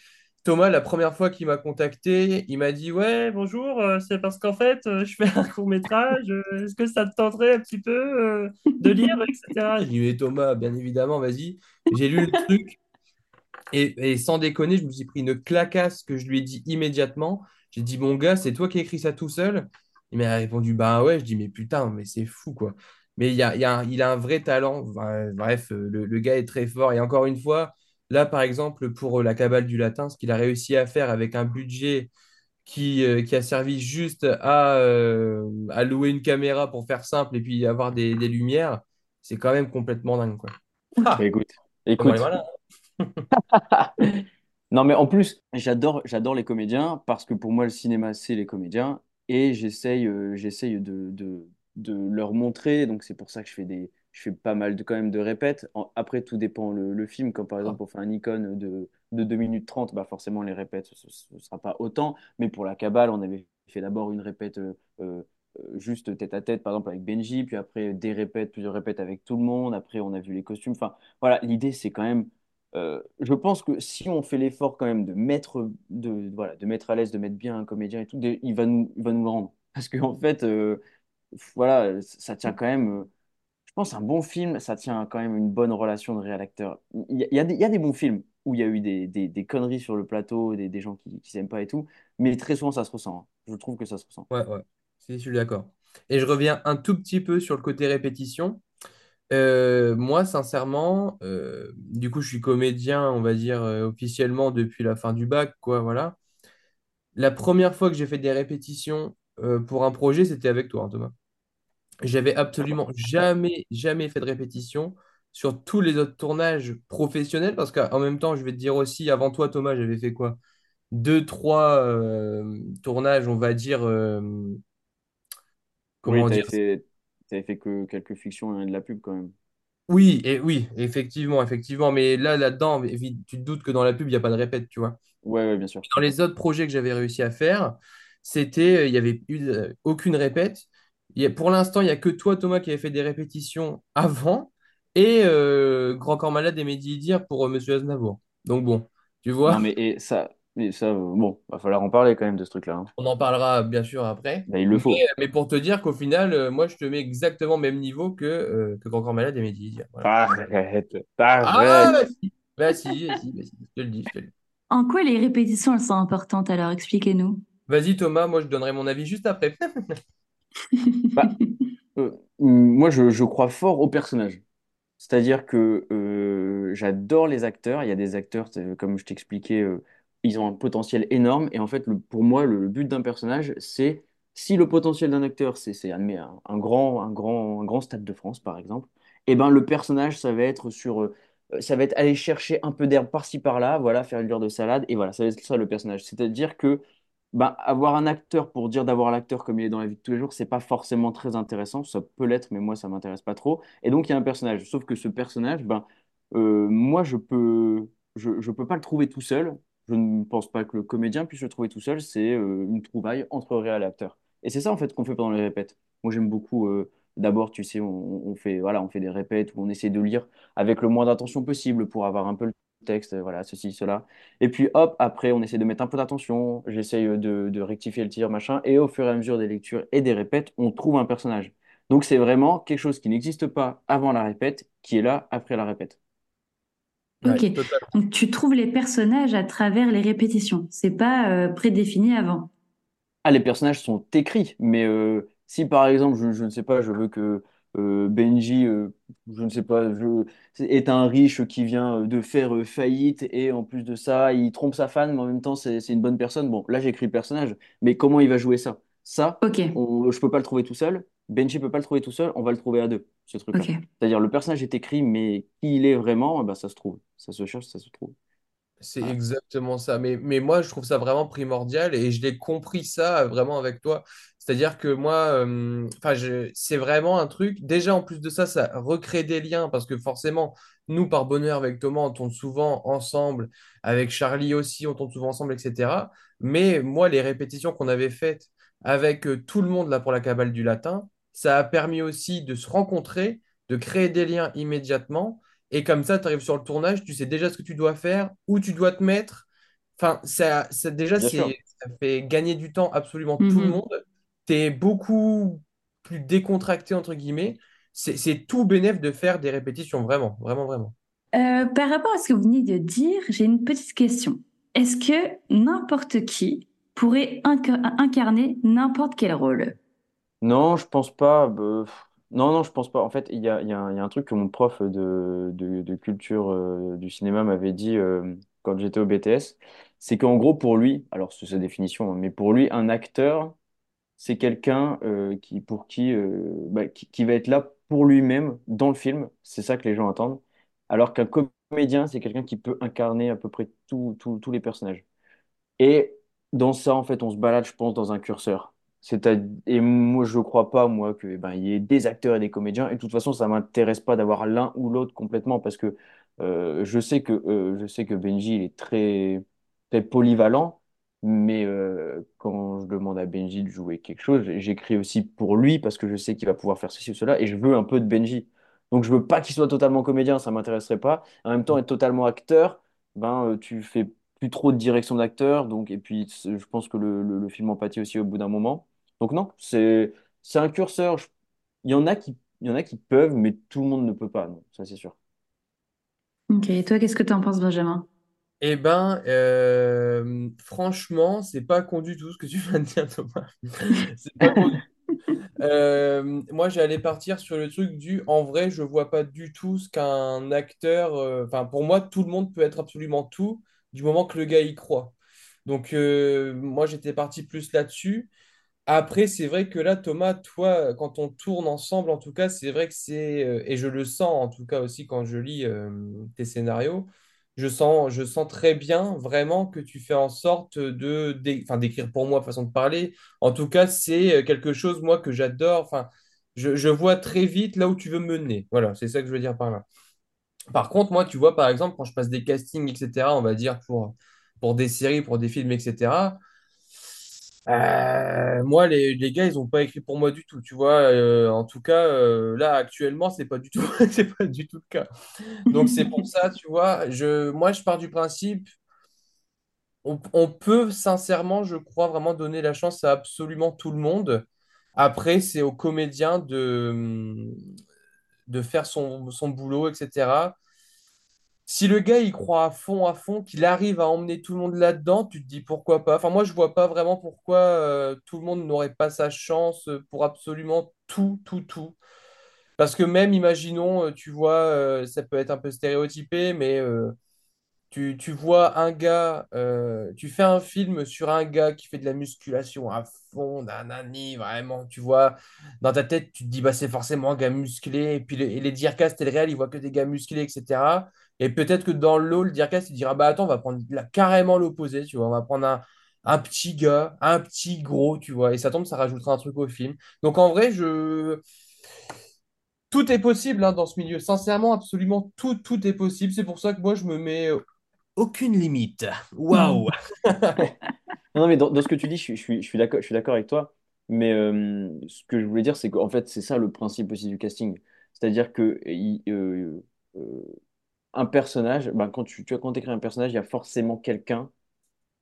Thomas, la première fois qu'il m'a contacté, il m'a dit, Ouais, bonjour, euh, c'est parce qu'en fait, euh, je fais un court-métrage. euh, est-ce que ça te tenterait un petit peu de lire, etc. J'ai dit, Thomas, bien évidemment, vas-y. J'ai lu le truc. Et, sans déconner, je me suis pris une clacasse que je lui ai dit immédiatement. J'ai dit, mon gars, c'est toi qui as écrit ça tout seul? Il m'a répondu, bah ouais. Je dis, mais putain, mais c'est fou, quoi. Mais il a, il a il a un vrai talent. Bref, le gars est très fort. Et encore une fois, là, par exemple, pour euh, la Cabale du Latin, ce qu'il a réussi à faire avec un budget qui, euh, qui a servi juste à, euh, à louer une caméra pour faire simple et puis avoir des, des lumières, c'est quand même complètement dingue, quoi. Bah, Ah, écoute, est écoute. malin. <laughs> Non, mais en plus, j'adore, j'adore les comédiens parce que pour moi, le cinéma, c'est les comédiens et j'essaye, euh, j'essaye de, de, de leur montrer. Donc, c'est pour ça que je fais des, je fais pas mal de, quand même de répètes. En- après, tout dépend le, le film. Comme par exemple, on fait un icône de, de 2 minutes 30, bah forcément, les répètes, ce ne sera pas autant. Mais pour la Cabale, on avait fait d'abord une répète euh, euh, juste tête à tête, par exemple, avec Benji, puis après des répètes, plusieurs répètes avec tout le monde. Après, on a vu les costumes. Enfin, voilà, l'idée, c'est quand même euh, je pense que si on fait l'effort quand même de mettre, de, voilà, de mettre à l'aise, de mettre bien un comédien et tout, il va nous, il va nous le rendre. Parce qu'en fait, euh, voilà, ça tient quand même. Je pense un bon film, ça tient quand même une bonne relation de réel-acteur. Il y a, des, bons films où il y a eu des, conneries sur le plateau, des, gens qui, qui s'aiment pas et tout, mais très souvent ça se ressent. hein. Je trouve que ça se ressent. Ouais, ouais, c'est- je suis d'accord. Et je reviens un tout petit peu sur le côté répétition. Euh, moi, sincèrement, euh, du coup, je suis comédien, on va dire, euh, officiellement depuis la fin du bac, quoi, voilà. La première fois que j'ai fait des répétitions pour un projet, c'était avec toi, hein, Thomas. J'avais absolument jamais, jamais fait de répétition sur tous les autres tournages professionnels, parce qu'en même temps, je vais te dire aussi, avant toi, Thomas, j'avais fait quoi? Deux, trois euh, tournages, on va dire, euh, Oui, comment tu avais dire? fait, t'avais fait que quelques fictions et de la pub quand même. Oui, et oui, effectivement, effectivement. Mais là, là-dedans, évi- tu te doutes que dans la pub, il n'y a pas de répète, tu vois? Ouais, ouais, bien sûr. Dans les autres projets que j'avais réussi à faire, c'était, euh, il n'y avait eu euh, aucune répète. Il y a- pour l'instant, il n'y a que toi, Thomas, qui avait fait des répétitions avant, et euh, Grand Corps Malade et Mehdi Idir pour euh, Monsieur Aznavour. Donc bon, tu Non, vois. mais et ça, Mais ça, bon, va falloir en parler quand même de ce truc-là. hein. On en parlera bien sûr après. Bah, il le Mais, faut. mais pour te dire qu'au final, euh, moi, je te mets exactement au même niveau que, euh, que Grand Corps Malade et Mehdi. Voilà. Arrête, Ah, arrête. bah si, bah si, bah si, bah si, je te le dis, je te le dis. En quoi les répétitions, elles sont importantes alors? Expliquez-nous. Vas-y Thomas, moi je donnerai mon avis juste après. <laughs> Bah, <laughs> euh, moi, je, je crois fort au personnage. C'est-à-dire que euh, j'adore les acteurs. Il y a des acteurs, comme je t'expliquais, euh, ils ont un potentiel énorme. Et en fait, le- pour moi, le, le but d'un personnage, c'est si le potentiel d'un acteur, c'est c'est, admet, un, un grand, un grand, un grand Stade de France, par exemple, et ben le personnage, ça va être sur, euh, ça va être aller chercher un peu d'herbe par-ci par-là, voilà, faire une lure de salade, et voilà, ça va être ça le personnage. C'est-à-dire que ben, avoir un acteur pour dire d'avoir l'acteur comme il est dans la vie de tous les jours, c'est pas forcément très intéressant. Ça peut l'être, mais moi, ça m'intéresse pas trop. Et donc, il y a un personnage. Sauf que ce personnage, ben, euh, moi, je peux, je, je peux pas le trouver tout seul. Je ne pense pas que le comédien puisse le trouver tout seul. C'est euh, une trouvaille entre réel et acteur. Et c'est ça, en fait, qu'on fait pendant les répètes. Moi, j'aime beaucoup. euh, d'abord, tu sais, on, fait, voilà, on fait des répètes où on essaie de lire avec le moins d'intention possible pour avoir un peu le texte, voilà, ceci, cela. Et puis, hop, après, on essaie de mettre un peu d'attention. J'essaye de, de rectifier le tir, machin. Et au fur et à mesure des lectures et des répètes, on trouve un personnage. Donc c'est vraiment quelque chose qui n'existe pas avant la répète, qui est là après la répète. Ok. Ouais. Donc tu trouves les personnages à travers les répétitions. C'est pas euh, prédéfini avant. Ah, les personnages sont écrits, mais euh, si par exemple, je, je ne sais pas, je veux que euh, Benji, euh, je ne sais pas, je, est un riche qui vient de faire euh, faillite et en plus de ça, il trompe sa femme, mais en même temps, c'est une bonne personne. Bon, là, j'écris le personnage, mais comment il va jouer ça? Ça, Ok, on, je peux pas le trouver tout seul. Benji peut pas le trouver tout seul, on va le trouver à deux, ce truc-là. C'est-à-dire, le personnage est écrit, mais qui il est vraiment, eh ben, ça se trouve. Ça se cherche, ça se trouve. C'est exactement ça. Mais, mais moi, je trouve ça vraiment primordial et je l'ai compris ça euh, vraiment avec toi. C'est-à-dire que moi, euh, enfin, c'est vraiment un truc. Déjà, en plus de ça, ça recrée des liens parce que forcément, nous, par bonheur, avec Thomas, on tourne souvent ensemble. Avec Charlie aussi, on tourne souvent ensemble, etc. Mais moi, les répétitions qu'on avait faites avec euh, tout le monde là pour la cabale du latin, ça a permis aussi de se rencontrer, de créer des liens immédiatement. Et comme ça, tu arrives sur le tournage, tu sais déjà ce que tu dois faire, où tu dois te mettre. Enfin, ça, ça- déjà, ça fait gagner du temps absolument tout le Mhm. monde. Tu es beaucoup plus décontracté, entre guillemets. C'est tout bénef de faire des répétitions, vraiment, vraiment, vraiment. Euh, par rapport à ce que vous venez de dire, j'ai une petite question. Est-ce que n'importe qui pourrait inca- incarner n'importe quel rôle? Non, je pense pas. bah, non, non, je pense pas. En fait, il y a, il y a un, il y a un truc que mon prof de, de, de culture euh, du cinéma m'avait dit euh, quand j'étais au BTS. C'est qu'en gros, pour lui, alors c'est sa définition, hein, mais pour lui, un acteur, c'est quelqu'un euh, qui, pour euh, bah, qui, qui va être là pour lui-même dans le film. C'est ça que les gens attendent. Alors qu'un comédien, c'est quelqu'un qui peut incarner à peu près tous les personnages. Et dans ça, en fait, on se balade, je pense, dans un curseur. C'est à- Et moi, je crois pas, moi, que, ben, il y ait des acteurs et des comédiens. Et de toute façon, ça m'intéresse pas d'avoir l'un ou l'autre complètement parce que euh, je sais que, je sais que Benji, il est très, très polyvalent. Mais euh, quand je demande à Benji de jouer quelque chose, j'écris aussi pour lui parce que je sais qu'il va pouvoir faire ceci ou cela et je veux un peu de Benji. Donc, je veux pas qu'il soit totalement comédien, ça m'intéresserait pas. En même temps, être totalement acteur, ben, euh, tu fais plus trop de direction d'acteur, donc et puis je pense que le, le, film en pâtit aussi au bout d'un moment. Donc non, c'est c'est un curseur. Il y en a qui il y en a qui peuvent, mais tout le monde ne peut pas, ça c'est sûr. Ok, et toi, qu'est-ce que tu en penses, Benjamin? Eh ben, euh, franchement, c'est pas con du tout ce que tu viens de dire, Thomas. <laughs> C'est pas con du Euh, moi, j'allais partir sur le truc du en vrai, je vois pas du tout ce qu'un acteur. euh, Enfin, pour moi, tout le monde peut être absolument tout du moment que le gars y croit. Donc, euh, moi, j'étais parti plus là-dessus. Après, c'est vrai que là, Thomas, toi, quand on tourne ensemble, en tout cas, c'est vrai que c'est, et je le sens en tout cas aussi quand je lis tes scénarios, je sens, très bien vraiment que tu fais en sorte de, d'écrire pour moi, façon de parler. En tout cas, c'est euh, quelque chose, moi, que j'adore. Je, vois très vite là où tu veux me mener. Voilà, c'est ça que je veux dire par là. Par contre, moi, tu vois, par exemple, quand je passe des castings, etc., on va dire pour, pour des séries, pour des films, etc., euh, moi, les, gars, ils n'ont pas écrit pour moi du tout, tu vois. Euh, en tout cas, euh, là, actuellement, c'est pas du tout, <laughs> c'est pas du tout le cas. Donc, c'est pour ça, tu vois, je, moi, je pars du principe, on, peut sincèrement, je crois, vraiment donner la chance à absolument tout le monde. Après, c'est au comédien de, de faire son boulot, etc. Si le gars, il croit à fond, à fond, qu'il arrive à emmener tout le monde là-dedans, tu te dis pourquoi pas? Enfin, moi, je vois pas vraiment pourquoi euh, tout le monde n'aurait pas sa chance pour absolument tout, tout, tout. Parce que même, imaginons, euh, tu vois, euh, ça peut être un peu stéréotypé, mais euh, tu, vois un gars, euh, tu fais un film sur un gars qui fait de la musculation à fond, nanani, vraiment, tu vois, dans ta tête, tu te dis, bah, c'est forcément un gars musclé, et puis les, les Dircast et le réel, ils voient que des gars musclés, etc. Et peut-être que dans l'eau, le Dircast, il dira, bah, attends, on va prendre carrément l'opposé, tu vois, on va prendre un, petit gars, un petit gros, tu vois, et ça tombe, ça rajoutera un truc au film. Donc en vrai. Tout est possible hein, dans ce milieu. Sincèrement, absolument tout, tout est possible. C'est pour ça que moi, je me mets aucune limite. Waouh! <laughs> Non, mais dans, ce que tu dis, je, suis, d'accord, je suis d'accord avec toi. Mais euh, ce que je voulais dire, c'est qu'en fait, c'est ça le principe aussi du casting. C'est-à-dire que euh, euh, un personnage, ben, quand tu, tu vois, quand un personnage, il y a forcément quelqu'un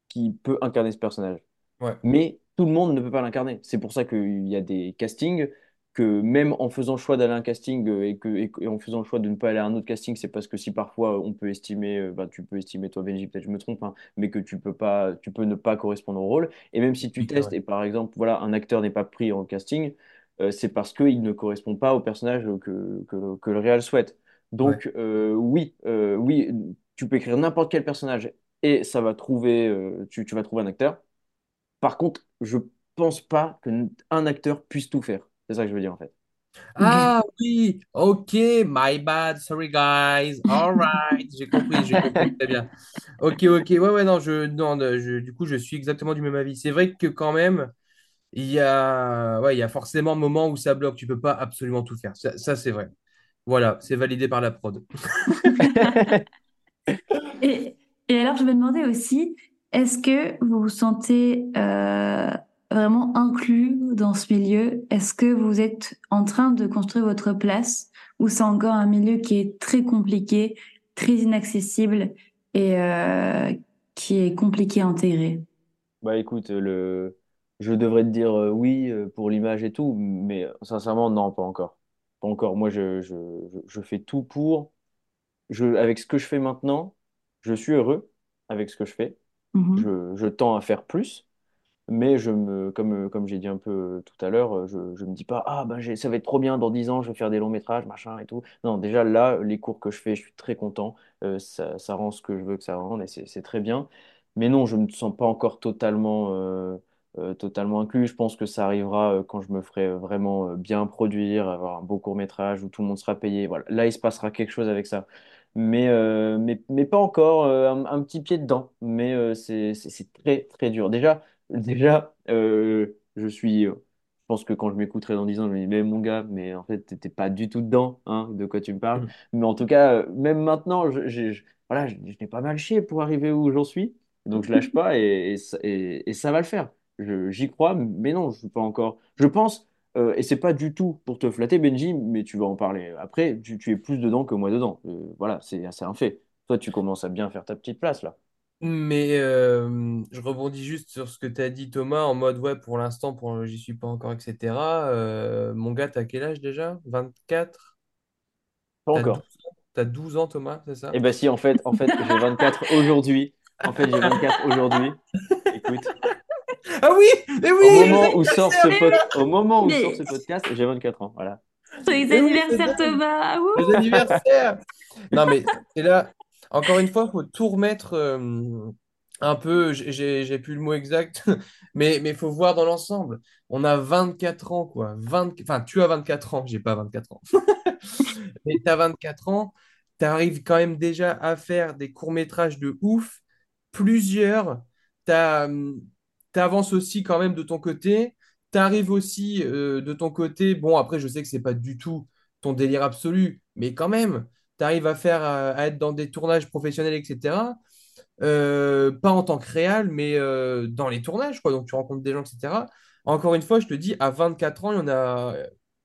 qui peut incarner ce personnage. Ouais. Mais tout le monde ne peut pas l'incarner. C'est pour ça qu'il y a des castings, que même en faisant le choix d'aller à un casting euh, et, que, et, que- et en faisant le choix de ne pas aller à un autre casting, c'est parce que si parfois on peut estimer, euh, bah, tu peux estimer, toi Benji, peut-être je me trompe, hein, mais que tu peux pas, tu peux ne pas correspondre au rôle. Et même si tu Oui, c'est vrai. testes et par exemple, voilà, un acteur n'est pas pris en casting, euh, c'est parce qu'il ne correspond pas au personnage que, que, que le réal souhaite. Ouais. Donc euh, oui, euh, oui, tu peux écrire n'importe quel personnage et ça va trouver, euh, tu, tu vas trouver un acteur. Par contre, je pense pas qu'un acteur puisse tout faire. C'est ça que je veux dire en fait. Ah oui, ok, my bad, sorry guys, all right, j'ai compris, j'ai compris, très bien. Ok, ok, ouais, ouais, non, je, non, non, je, du coup, je suis exactement du même avis. C'est vrai que quand même, il y a, ouais, il y a forcément un moment où ça bloque, tu peux pas absolument tout faire. Ça, ça, c'est vrai. Voilà, c'est validé par la prod. <laughs> Et, et alors, je me demandais aussi, est-ce que vous vous sentez euh, vraiment inclus dans ce milieu? Est-ce que vous êtes en train de construire votre place ou c'est encore un milieu qui est très compliqué, très inaccessible et euh, qui est compliqué à intégrer? Bah écoute, le... je devrais te dire euh, oui pour l'image et tout, mais sincèrement, non, pas encore. Pas encore. Moi, je, je, je, je fais tout pour. Je, avec ce que je fais maintenant, je suis heureux avec ce que je fais. Mhm. Je, je tends à faire plus. Mais je me, comme, comme j'ai dit un peu tout à l'heure, je ne me dis pas, ah ben ça va être trop bien, dans 10 ans, je vais faire des longs métrages, machin et tout. Non, déjà là, les cours que je fais, je suis très content. Euh, ça, ça rend ce que je veux que ça rende et c'est très bien. Mais non, je ne me sens pas encore totalement, euh, totalement inclus. Je pense que ça arrivera euh, quand je me ferai vraiment euh, bien produire, avoir un beau court métrage où tout le monde sera payé. Voilà. Là, il se passera quelque chose avec ça. Mais, euh, mais, mais pas encore, euh, un, un petit pied dedans. Mais euh, c'est très, très dur. Déjà, Déjà, euh, je suis. Je pense que quand je m'écouterai dans 10 ans, je me dis, mais mon gars, mais en fait, t'étais pas du tout dedans, hein, de quoi tu me parles. Mais en tout cas, euh, même maintenant, je, voilà, je, je n'ai pas mal chié pour arriver où j'en suis. Donc, je lâche pas et, et, ça et- et ça va le faire. J'y crois, mais non, je suis pas encore. Je pense, euh, et c'est pas du tout pour te flatter, Benji, mais tu vas en parler après. Tu, tu es plus dedans que moi dedans. Euh, voilà, c'est un fait. Toi, tu commences à bien faire ta petite place là. Mais euh, je rebondis juste sur ce que tu as dit, Thomas, en mode, ouais, pour l'instant, pour, j'y suis pas encore, etc. Euh, mon gars, t'as quel âge déjà? 24? Pas T'as 12 encore. ans, T'as 12 ans, Thomas, c'est ça? Eh ben si, en fait, en fait, j'ai 24 aujourd'hui. En fait, j'ai 24 aujourd'hui. Écoute, Ah oui, mais au oui, moment où sort ce pod... au moment où sort ce podcast, j'ai 24 ans. Voilà. joyeux anniversaire. Thomas! Les anniversaires. Non, mais c'est là, encore une fois, il faut tout remettre euh, un peu, j'ai plus le mot exact, <laughs> mais il faut voir dans l'ensemble. On a 24 ans, quoi. 20, enfin, tu as 24 ans, j'ai pas 24 ans. <laughs> Mais tu as 24 ans, tu arrives quand même déjà à faire des courts-métrages de ouf, plusieurs. Tu avances aussi quand même de ton côté. Tu arrives aussi euh, de ton côté. Bon, après, je sais que c'est pas du tout ton délire absolu, mais quand même, tu arrives à faire, à être dans des tournages professionnels, etc. Euh, pas en tant que réal, mais euh, dans les tournages, quoi. Donc tu rencontres des gens, etc. Encore une fois, je te dis, à 24 ans,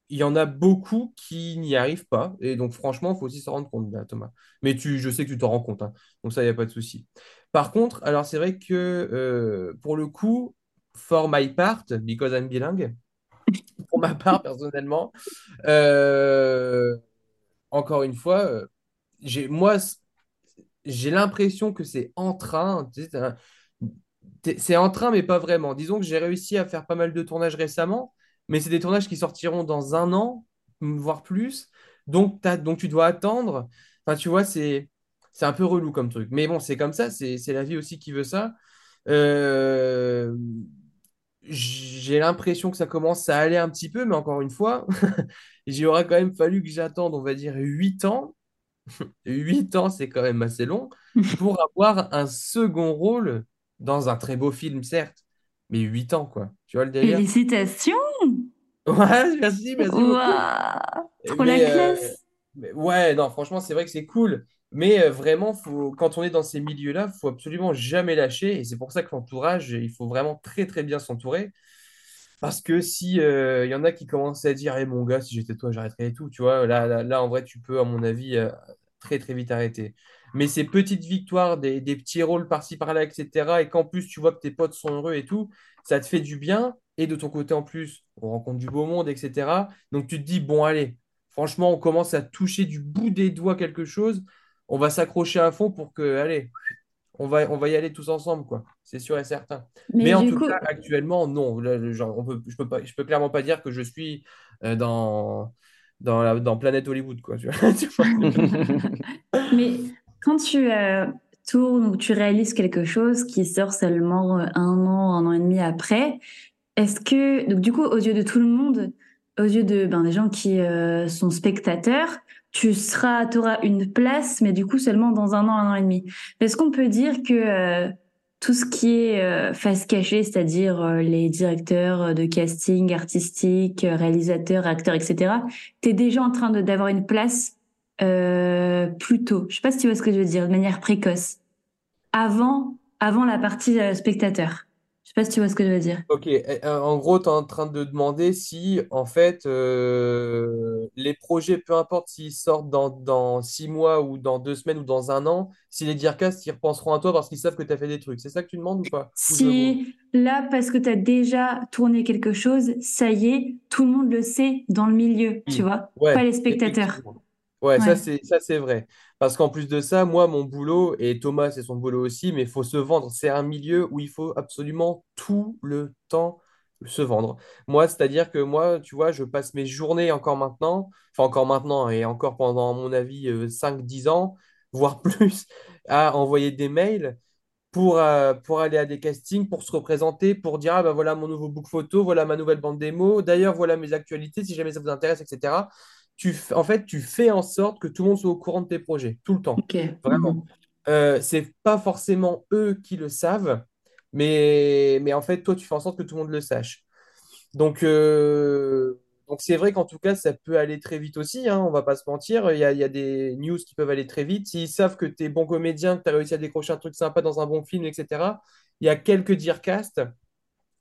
il y en a, beaucoup qui n'y arrivent pas. Et donc, franchement, il faut aussi s'en rendre compte, Thomas. Mais tu, je sais que tu t'en rends compte, hein. Donc ça, il n'y a pas de souci. Par contre, alors c'est vrai que euh, pour le coup, for my part, because I'm bilingue, <laughs> pour ma part personnellement, euh, encore une fois, euh, j'ai moi j'ai l'impression que c'est en train, c'est en train, mais pas vraiment. Disons que j'ai réussi à faire pas mal de tournages récemment, mais c'est des tournages qui sortiront dans un an, voire plus. Donc, donc tu dois attendre. Enfin, tu vois, c'est c'est un peu relou comme truc. Mais bon, c'est comme ça, c'est la vie aussi qui veut ça. Euh, j'ai l'impression que ça commence à aller un petit peu, mais encore une fois, <laughs> il aura quand même fallu que j'attende, on va dire, 8 ans. <laughs> huit ans, c'est quand même assez long, <laughs> pour avoir un second rôle dans un très beau film, certes, mais 8 ans, quoi. Tu vois le délire? Félicitations! Ouais, merci, merci. Waouh! Trop la euh, classe! mais ouais, non, franchement, c'est vrai que c'est cool. Mais euh, vraiment, faut, quand on est dans ces milieux-là, il faut absolument jamais lâcher. Et c'est pour ça que l'entourage, il faut vraiment très, très bien s'entourer. Parce que si euh, il y en a qui commencent à dire, Eh mon gars, si j'étais toi, j'arrêterais et tout, tu vois, là, là, là, en vrai, tu peux, à mon avis, euh, très, très vite arrêter. Mais ces petites victoires, des, des petits rôles par-ci, par-là, etc., et qu'en plus, tu vois que tes potes sont heureux et tout, ça te fait du bien. Et de ton côté, en plus, on rencontre du beau monde, etc. Donc, tu te dis, bon, allez. Franchement, on commence à toucher du bout des doigts quelque chose. On va s'accrocher à fond pour que, allez, on va, on va y aller tous ensemble, quoi. C'est sûr et certain. Mais Mais en tout coup, cas, actuellement, non. Là, le- genre, on peut, je peux pas, je peux clairement pas dire que je suis euh, dans, dans, la, dans Planète Hollywood, quoi. Tu vois, <laughs> tu vois. <laughs> mais quand tu euh, tournes ou tu réalises quelque chose qui sort seulement euh, un an, un an et demi après, est-ce que, donc du coup, aux yeux de tout le monde, aux yeux de, ben, des gens qui euh, sont spectateurs, tu seras, auras une place, mais du coup seulement dans un an, un an et demi. Est-ce qu'on peut dire que euh, tout ce qui est euh, face cachée, c'est-à-dire euh, les directeurs de casting artistique, euh, réalisateurs, acteurs, etc., t'es déjà en train d'avoir une place euh, plus tôt? Je sais pas si tu vois ce que je veux dire, de manière précoce, avant, avant la partie euh, spectateur. Je sais pas si tu vois ce que je veux dire. Ok, euh, en gros, tu es en train de demander si, en fait, euh, les projets, peu importe s'ils sortent dans, dans six mois ou dans deux semaines ou dans un an, si les Dircast, ils repenseront à toi parce qu'ils savent que tu as fait des trucs. C'est ça que tu demandes ou pas? Si là, parce que tu as déjà tourné quelque chose, ça y est, tout le monde le sait dans le milieu, tu vois, pas les spectateurs. Ouais, ça Ouais. c'est ça c'est vrai. Parce qu'en plus de ça, moi, mon boulot, et Thomas, c'est son boulot aussi, mais il faut se vendre. C'est un milieu où il faut absolument tout le temps se vendre. Moi, c'est-à-dire que moi, tu vois, je passe mes journées encore maintenant, enfin encore maintenant, et encore pendant, mon avis, euh, cinq dix ans, voire <laughs> plus, à envoyer des mails pour, euh, pour aller à des castings, pour se représenter, pour dire, ah ben voilà mon nouveau book photo, voilà ma nouvelle bande démo, d'ailleurs voilà mes actualités, si jamais ça vous intéresse, etc. Tu, en fait, tu fais en sorte que tout le monde soit au courant de tes projets, tout le temps, vraiment. Mhm. Euh, c'est pas forcément eux qui le savent, mais, mais en fait, toi, tu fais en sorte que tout le monde le sache. Donc, euh, donc c'est vrai qu'en tout cas, ça peut aller très vite aussi, hein, on va pas se mentir. Il y a, y a des news qui peuvent aller très vite. S'ils savent que tu es bon comédien, que tu as réussi à décrocher un truc sympa dans un bon film, etc., il y a quelques Dearcast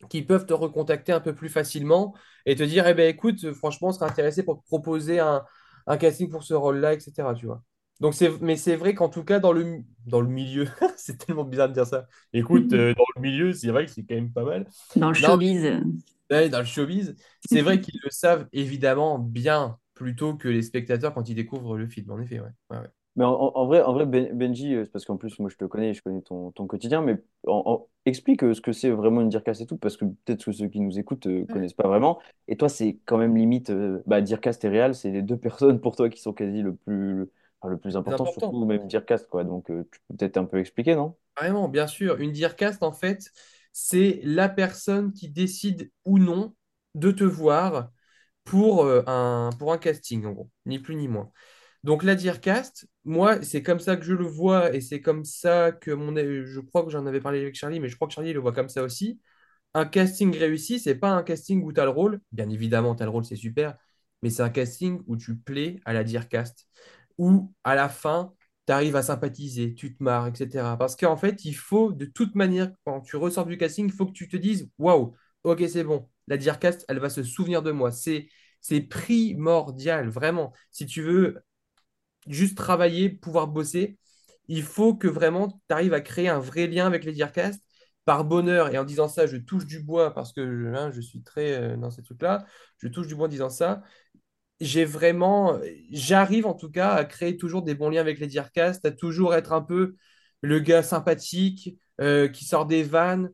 qui peuvent te recontacter un peu plus facilement et te dire, eh ben, écoute, franchement, on serait intéressé pour te proposer un, un casting pour ce rôle-là, etc., tu vois. Donc c'est, mais c'est vrai qu'en tout cas, dans le, dans le milieu, <laughs> c'est tellement bizarre de dire ça. Écoute, <laughs> euh, dans le milieu, c'est vrai que c'est quand même pas mal. Dans le showbiz. Ouais, dans le showbiz, c'est vrai <laughs> qu'ils le savent évidemment bien plus tôt que les spectateurs quand ils découvrent le film. En effet, ouais. Ouais, ouais. Mais en, en- en vrai, en vrai Ben- Benji, euh, c'est parce qu'en plus, moi, je te connais, je connais ton, ton quotidien, mais en- en- explique euh, ce que c'est vraiment une Dircast et tout, parce que peut-être que ceux qui nous écoutent ne connaissent pas vraiment. Et toi, c'est quand même limite, euh, bah, Dircast et Real, c'est les deux <laughs> personnes pour toi qui sont quasi le plus, le, enfin, le plus C'est important, important. surtout même Dircast, quoi. Donc, euh, tu peux peut-être un peu expliquer, non? Vraiment, bien sûr. Une Dearcast, en fait, c'est la personne qui décide ou non de te voir pour, euh, un, pour un casting, en gros. Ni plus ni moins. Donc la Dearcast, moi, c'est comme ça que je le vois et c'est comme ça que mon... Je crois que j'en avais parlé avec Charlie, mais je crois que Charlie le voit comme ça aussi. Un casting réussi, c'est pas un casting où tu as le rôle. Bien évidemment, tu as le rôle, c'est super. Mais c'est un casting où tu plais à la Dearcast. Où à la fin, tu arrives à sympathiser, tu te marres, etc. Parce qu'en fait, il faut, de toute manière, quand tu ressors du casting, il faut que tu te dises Waouh, ok, c'est bon. La Dearcast, elle va se souvenir de moi. C'est, c'est primordial, vraiment. Si tu veux juste travailler, pouvoir bosser, il faut que vraiment tu arrives à créer un vrai lien avec les Dearcast. Par bonheur, et en disant ça, je touche du bois parce que je, hein, je suis très euh, dans ces trucs-là, je touche du bois en disant ça j'ai vraiment, j'arrive en tout cas à créer toujours des bons liens avec les Dearcast, à toujours être un peu le gars sympathique euh, qui sort des vannes.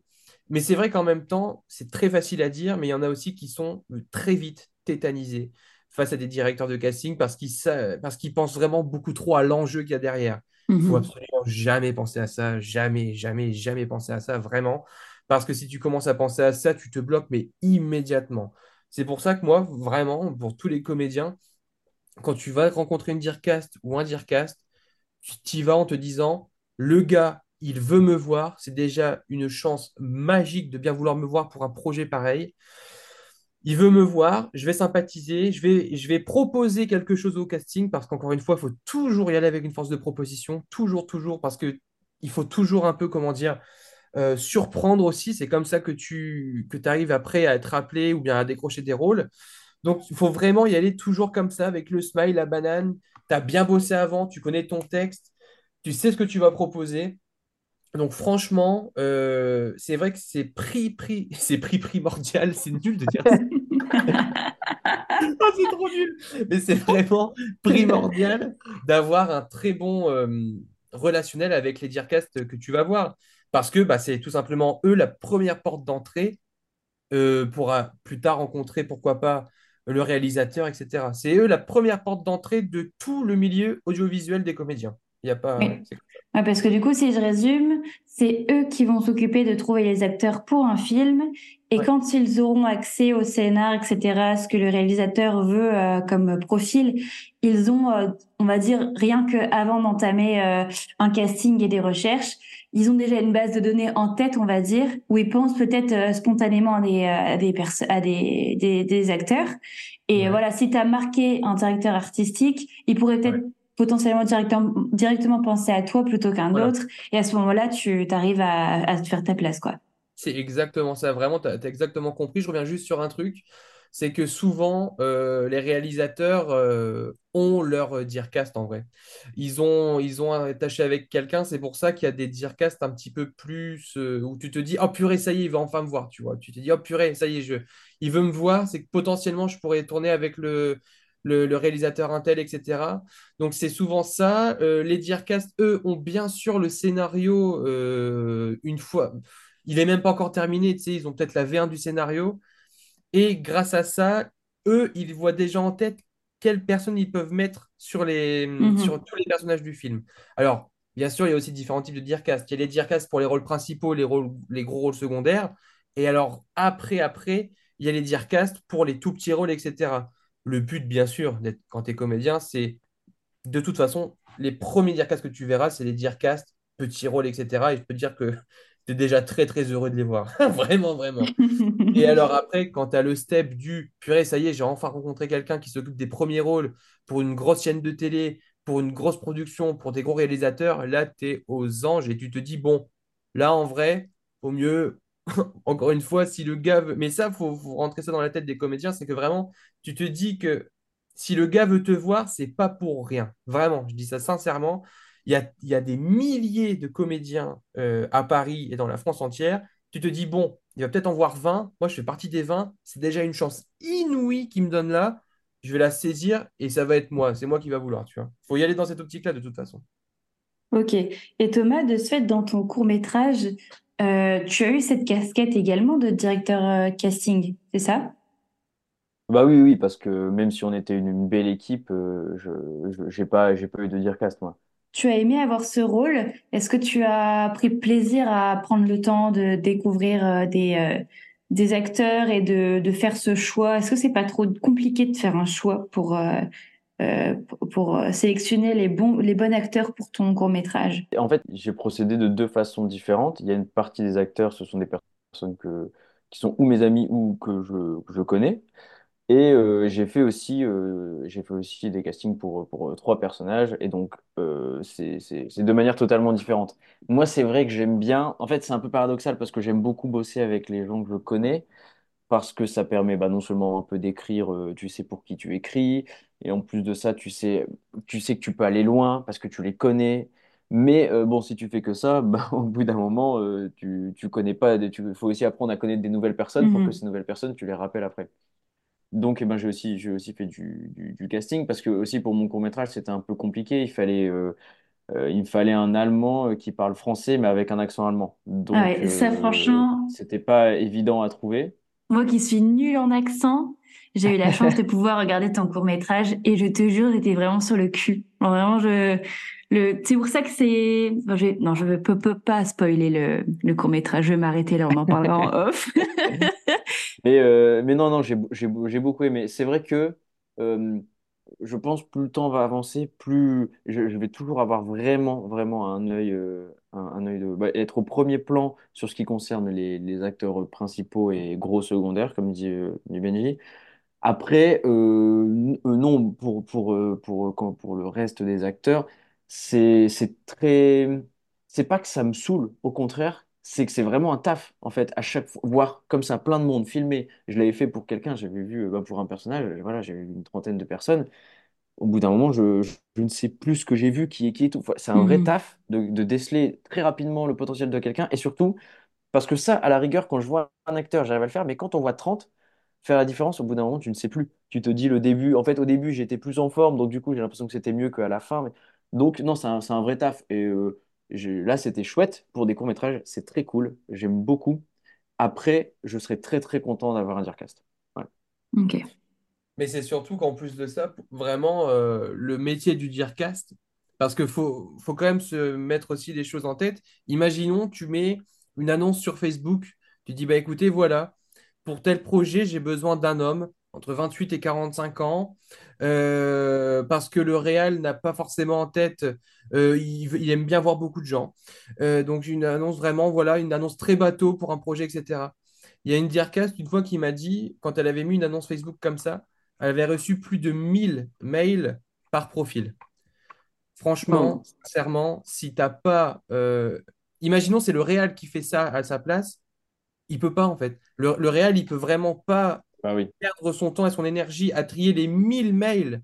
Mais c'est vrai qu'en même temps, c'est très facile à dire, mais il y en a aussi qui sont euh, très vite tétanisés face à des directeurs de casting parce qu'ils parce qu'ils pensent vraiment beaucoup trop à l'enjeu qu'il y a derrière. Il faut Mhm. absolument jamais penser à ça, jamais, jamais, jamais penser à ça, vraiment. Parce que si tu commences à penser à ça, tu te bloques, mais immédiatement. C'est pour ça que moi, vraiment, pour tous les comédiens, quand tu vas rencontrer une Dearcast ou un Dearcast, tu y vas en te disant, le gars, il veut me voir, c'est déjà une chance magique de bien vouloir me voir pour un projet pareil. Il veut me voir, je vais sympathiser, je vais, proposer quelque chose au casting, parce qu'encore une fois, il faut toujours y aller avec une force de proposition, toujours, toujours, parce que il faut toujours un peu, comment dire, euh, surprendre aussi. C'est comme ça que tu que arrives après à être appelé ou bien à décrocher des rôles. Donc, il faut vraiment y aller toujours comme ça, avec le smile, la banane. Tu as bien bossé avant, tu connais ton texte, tu sais ce que tu vas proposer. Donc, franchement, euh, c'est vrai que c'est prix, prix, <laughs> c'est prix primordial. C'est nul de dire ça. Ah, <laughs> c'est trop nul. Mais c'est vraiment primordial d'avoir un très bon euh, relationnel avec les Dearcast que tu vas voir. Parce que bah, c'est tout simplement eux la première porte d'entrée euh, pour plus tard rencontrer, pourquoi pas, le réalisateur, etc. C'est eux la première porte d'entrée de tout le milieu audiovisuel des comédiens. Il y a pas. Oui. Ouais, parce que du coup, si je résume, c'est eux qui vont s'occuper de trouver les acteurs pour un film. Et Ouais, quand ils auront accès au scénar, etc., ce que le réalisateur veut euh, comme profil, ils ont, euh, on va dire, rien que avant d'entamer euh, un casting et des recherches, ils ont déjà une base de données en tête, on va dire, où ils pensent peut-être euh, spontanément à des, euh, à des, à des, des, des acteurs. Et ouais, voilà, si tu as marqué un directeur artistique, il pourrait peut-être ouais. Potentiellement directement, directement penser à toi plutôt qu'un Voilà. autre. Et à ce moment-là, tu arrives à, à te faire ta place, quoi. C'est exactement ça, vraiment, tu as, exactement compris. Je reviens juste sur un truc, c'est que souvent, euh, les réalisateurs euh, ont leur euh, Dearcast en vrai. Ils ont, ils ont attaché avec quelqu'un, c'est pour ça qu'il y a des Dearcast un petit peu plus euh, où tu te dis, oh purée, ça y est, il va enfin me voir, tu vois. Tu te dis, oh purée, ça y est, je... il veut me voir, c'est que potentiellement, je pourrais tourner avec le, le, le réalisateur Intel, etc. Donc c'est souvent ça. Euh, les Dearcast, eux, ont bien sûr le scénario euh, une fois il est même pas encore terminé, ils ont peut-être la V1 du scénario. Et grâce à ça, eux, ils voient déjà en tête quelles personnes ils peuvent mettre sur, les, sur Mhm. tous les personnages du film. Alors, bien sûr, il y a aussi différents types de Dearcast. Il y a les Dearcast pour les rôles principaux, les rôles, les gros rôles secondaires. Et alors, après, après, il y a les Dearcast pour les tout petits rôles, etc. Le but, bien sûr, quand tu es comédien, c'est de toute façon, les premiers Dearcast que tu verras, c'est les Dearcast, petits rôles, etc. Et je peux te dire que <laughs> tu es déjà très, très heureux de les voir. <laughs> Vraiment, vraiment. Et <laughs> alors après, quand tu as le step du purée, ça y est, j'ai enfin rencontré quelqu'un qui s'occupe des premiers rôles pour une grosse chaîne de télé, pour une grosse production, pour des gros réalisateurs, là, tu es aux anges et tu te dis, bon, là, en vrai, au mieux, <laughs> encore une fois, si le gars veut... Mais ça, faut, faut rentrer ça dans la tête des comédiens, c'est que vraiment, tu te dis que si le gars veut te voir, c'est pas pour rien. Vraiment, je dis ça sincèrement. Il y a, y a des milliers de comédiens euh, à Paris et dans la France entière. Tu te dis, bon, il va peut-être en voir 20. Moi, je fais partie des 20. C'est déjà une chance inouïe qu'il me donne là. Je vais la saisir et ça va être moi. C'est moi qui va vouloir, tu vois. faut y aller dans cette optique-là de toute façon. Ok. Et Thomas, de ce fait, dans ton court-métrage, euh, tu as eu cette casquette également de directeur euh, casting, c'est ça? Bah oui, oui, parce que même si on était une, une belle équipe, euh, je, je- j'ai pas, j'ai pas eu de dire caste, moi. Tu as aimé avoir ce rôle? Est-ce que tu as pris plaisir à prendre le temps de découvrir euh, des, euh, des acteurs et de, de faire ce choix? Est-ce que c'est pas trop compliqué de faire un choix pour, euh, euh, pour euh, sélectionner les bons, les bons acteurs pour ton court-métrage? Et en fait, j'ai procédé de deux façons différentes. Il y a une partie des acteurs, ce sont des personnes que, qui sont ou mes amis ou que je, je connais. Et euh, j'ai fait aussi, fait aussi des castings pour, pour trois personnages. Et donc, euh, c'est, de manière totalement différente. Moi, c'est vrai que j'aime bien. En fait, c'est un peu paradoxal parce que j'aime beaucoup bosser avec les gens que je connais. Parce que ça permet bah, non seulement un peu d'écrire, tu sais pour qui tu écris. Et en plus de ça, tu sais, tu sais que tu peux aller loin parce que tu les connais. Mais euh, bon, si tu fais que ça, <laughs> bah, au bout d'un moment, euh, tu, tu connais pas, il faut aussi apprendre à connaître des nouvelles personnes pour que Mhm. ces nouvelles personnes, tu les rappelles après. Donc, eh ben, j'ai aussi, j'ai aussi fait du, du, du casting parce que aussi pour mon court-métrage, c'était un peu compliqué. Il fallait, euh, euh, il me fallait un Allemand euh, qui parle français, mais avec un accent allemand. Ah Donc, ouais, ça euh, franchement, c'était pas évident à trouver. Moi qui suis nulle en accent, j'ai eu la chance de pouvoir regarder ton court-métrage et je te jure, j'étais vraiment sur le cul. Vraiment, je, le, c'est pour ça que c'est, bon, non, je ne peux, peux pas spoiler le, le court-métrage, je vais m'arrêter là, on en parlera en <laughs> off. <laughs> Mais, euh, mais non, non, j'ai, beaucoup aimé. C'est vrai que euh, je pense plus le temps va avancer, plus je, je vais toujours avoir vraiment, vraiment un œil, euh, bah, être au premier plan sur ce qui concerne les, acteurs principaux et gros secondaires, comme dit, euh, Benji. Après, euh, euh, non, pour, pour, euh, pour, pour le reste des acteurs, c'est, très. C'est pas que ça me saoule, au contraire, c'est que c'est vraiment un taf, en fait, à chaque fois, voir comme ça plein de monde filmé. Je l'avais fait pour quelqu'un, j'avais vu, bah, pour un personnage, voilà, j'avais vu une trentaine de personnes. Au bout d'un moment, je, je, je ne sais plus ce que j'ai vu, qui est qui et tout. Enfin, C'est un vrai Mhm. taf de, de déceler très rapidement le potentiel de quelqu'un, et surtout, parce que ça, à la rigueur, quand je vois un acteur, j'arrive à le faire, mais quand on voit 30 faire la différence, au bout d'un moment, tu ne sais plus. Tu te dis le début, en fait, au début, j'étais plus en forme, donc du coup, j'ai l'impression que c'était mieux qu'à la fin. mais- Donc, non, c'est un, vrai taf. Et euh, là, c'était chouette pour des courts-métrages, c'est très cool, j'aime beaucoup. Après, je serais très, très content d'avoir un Dircast. Ouais. Ok. Mais c'est surtout qu'en plus de ça, vraiment, euh, le métier du Dircast, parce qu'il faut, faut quand même se mettre aussi des choses en tête. Imaginons, tu mets une annonce sur Facebook, tu dis, bah écoutez, voilà, pour tel projet, j'ai besoin d'un homme entre 28 et 45 ans, euh, parce que le réal n'a pas forcément en tête, euh, il aime bien voir beaucoup de gens. Euh, donc une annonce vraiment, voilà, une annonce très bateau pour un projet, etc. Il y a une Dircast, une fois, qui m'a dit, quand elle avait mis une annonce Facebook comme ça, elle avait reçu plus de 1000 mails par profil. Franchement, sincèrement, si t'as pas... euh, Imaginons, c'est le Real qui fait ça à sa place, il peut pas en fait. Le, le Real, il peut vraiment pas Bah oui, perdre son temps et son énergie à trier les 1000 mails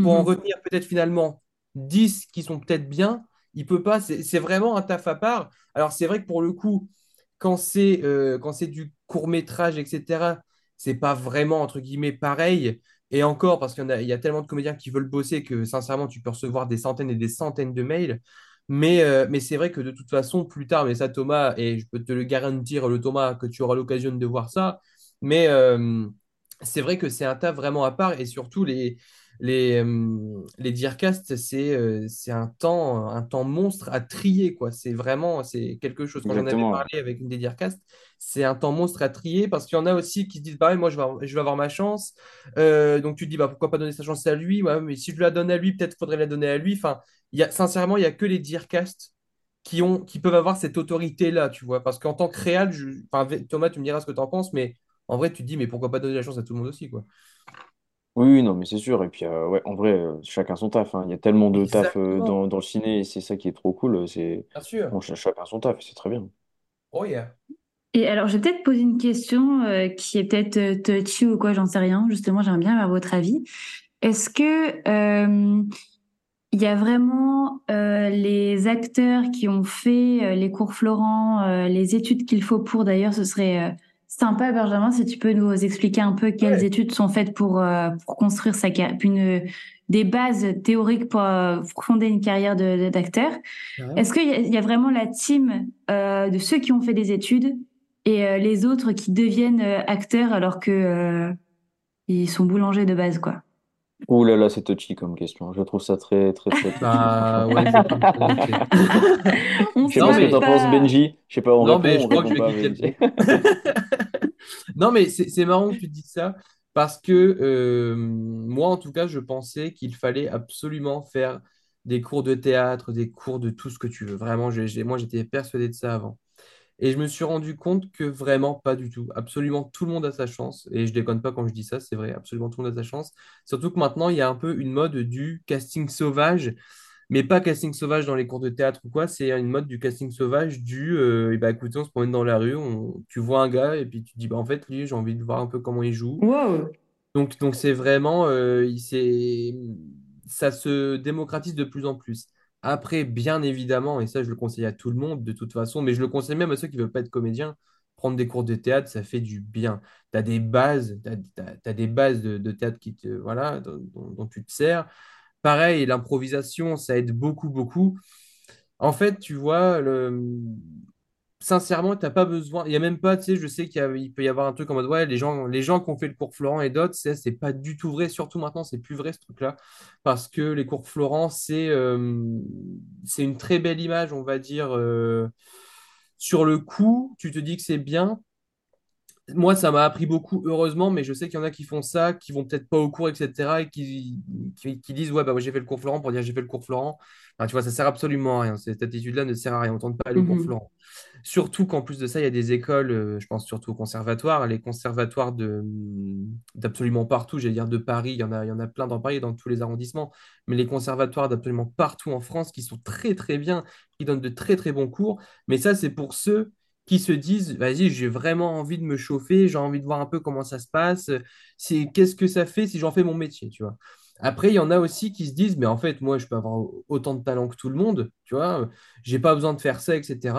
pour en Mhm. retenir peut-être finalement 10 qui sont peut-être bien. Il peut pas, c'est vraiment un taf à part. Alors c'est vrai que pour le coup, quand c'est euh, quand c'est du court-métrage, etc., c'est pas vraiment, entre guillemets, pareil. Et encore, parce qu'il y a, tellement de comédiens qui veulent bosser que, sincèrement, tu peux recevoir des centaines et des centaines de mails. Mais, euh, mais c'est vrai que de toute façon, plus tard, mais ça, Thomas, et je peux te le garantir, le Thomas, que tu auras l'occasion de voir ça. Mais euh, c'est vrai que c'est un taf vraiment à part. Et surtout, les, les, euh, les Dearcast, c'est euh, c'est un temps, un temps monstre à trier, quoi. C'est vraiment, c'est quelque chose. Quand j'en avais parlé avec une des Dearcast, c'est un temps monstre à trier parce qu'il y en a aussi qui se disent, bah moi, je vais avoir, je vais avoir ma chance. Euh, donc tu te dis, bah pourquoi pas donner sa chance à lui? Ouais, mais si je la donne à lui, peut-être faudrait la donner à lui. Enfin, il y a, sincèrement, il y a que les Dearcast qui ont, qui peuvent avoir cette autorité-là, tu vois. Parce qu'en tant que réal, je- Thomas, tu me diras ce que tu en penses, mais en vrai, tu te dis, mais pourquoi pas donner la chance à tout le monde aussi, quoi. Oui, oui, non, mais c'est sûr. Et puis, euh, ouais, en vrai, euh, chacun son taf. hein. Il y a tellement de taf euh, Exactement, dans, dans le ciné et c'est ça qui est trop cool. euh, C'est bien sûr. bon, ch- chacun son taf, c'est très bien. Oh yeah. Et alors, je vais peut-être poser une question euh, qui est peut-être euh, touchy ou quoi, j'en sais rien. Justement, j'aimerais bien avoir votre avis. Est-ce que euh, il y a vraiment euh, les acteurs qui ont fait euh, les cours Florent, euh, les études qu'il faut pour d'ailleurs, ce serait euh, sympa, Benjamin, si tu peux nous expliquer un peu quelles Ouais. études sont faites pour, euh, pour construire sa carrière, une, des bases théoriques pour, euh, pour fonder une carrière de, de- d'acteur. Est-ce qu'il y, a- il y a vraiment la team euh, de ceux qui ont fait des études et euh, les autres qui deviennent euh, acteurs alors que euh, ils sont boulangers de base, quoi? Ouh là là, c'est touchy comme question. Je trouve ça très, très, très touchy, Bah ouais. <laughs> On Je sais pas Non, ce que mais t'en penses, pas. Benji. Je sais pas, on Non, répond, mais je on crois que répond je vais pas, quitter le Benji. groupe. Non, mais c'est c'est marrant que tu te dises ça parce que euh, moi, en tout cas, je pensais qu'il fallait absolument faire des cours de théâtre, des cours de tout ce que tu veux. Vraiment, j'ai, j'ai- moi, j'étais persuadé de ça avant. Et je me suis rendu compte que vraiment pas du tout. Absolument tout le monde a sa chance. Et je déconne pas quand je dis ça, c'est vrai, absolument tout le monde a sa chance. Surtout que maintenant, il y a un peu une mode du casting sauvage mais pas casting sauvage dans les cours de théâtre ou quoi, c'est une mode du casting sauvage du euh, ben, écoutez, on se promène dans la rue, on- tu vois un gars et puis tu te dis bah en fait lui j'ai envie de voir un peu comment il joue. Wow. Donc donc c'est vraiment euh, il ça se démocratise de plus en plus. Après, bien évidemment, et ça, je le conseille à tout le monde de toute façon, mais je le conseille même à ceux qui ne veulent pas être comédiens, prendre des cours de théâtre, ça fait du bien. Tu as des bases, des bases de, théâtre qui te, voilà, dont, dont- dont tu te sers. Pareil, l'improvisation, ça aide beaucoup, beaucoup. En fait, tu vois, le... sincèrement, t'as pas besoin. Il y a même pas, tu sais, je sais qu'il peut y avoir un truc en mode, ouais, les gens, les gens qui ont fait le cours Florent et d'autres, c'est c'est pas du tout vrai. Surtout maintenant, c'est plus vrai ce truc-là. Parce que les cours Florent, c'est euh, c'est une très belle image, on va dire. euh, Sur le coup, tu te dis que c'est bien, moi, ça m'a appris beaucoup, heureusement, mais je sais qu'il y en a qui font ça, qui vont peut-être pas au cours, etc., et qui, qui, qui disent, ouais, bah, moi, j'ai fait le cours Florent pour dire j'ai fait le cours Florent. Enfin, tu vois, ça sert absolument à rien. Cette attitude-là ne sert à rien. On ne tente pas aller au cours Mhm. Florent. Surtout qu'en plus de ça, il y a des écoles, euh, je pense surtout au conservatoire, les conservatoires d'absolument partout, j'allais dire de Paris, il y en a, il y en a plein dans Paris, dans tous les arrondissements, mais les conservatoires d'absolument partout en France qui sont très très bien, qui donnent de très très bons cours. Mais ça, c'est pour ceux qui se disent, vas-y, j'ai vraiment envie de me chauffer, j'ai envie de voir un peu comment ça se passe, c'est qu'est-ce que ça fait si j'en fais mon métier, tu vois? Après, il y en a aussi qui se disent, mais en fait, moi, je peux avoir autant de talent que tout le monde, tu vois, j'ai pas besoin de faire ça, etc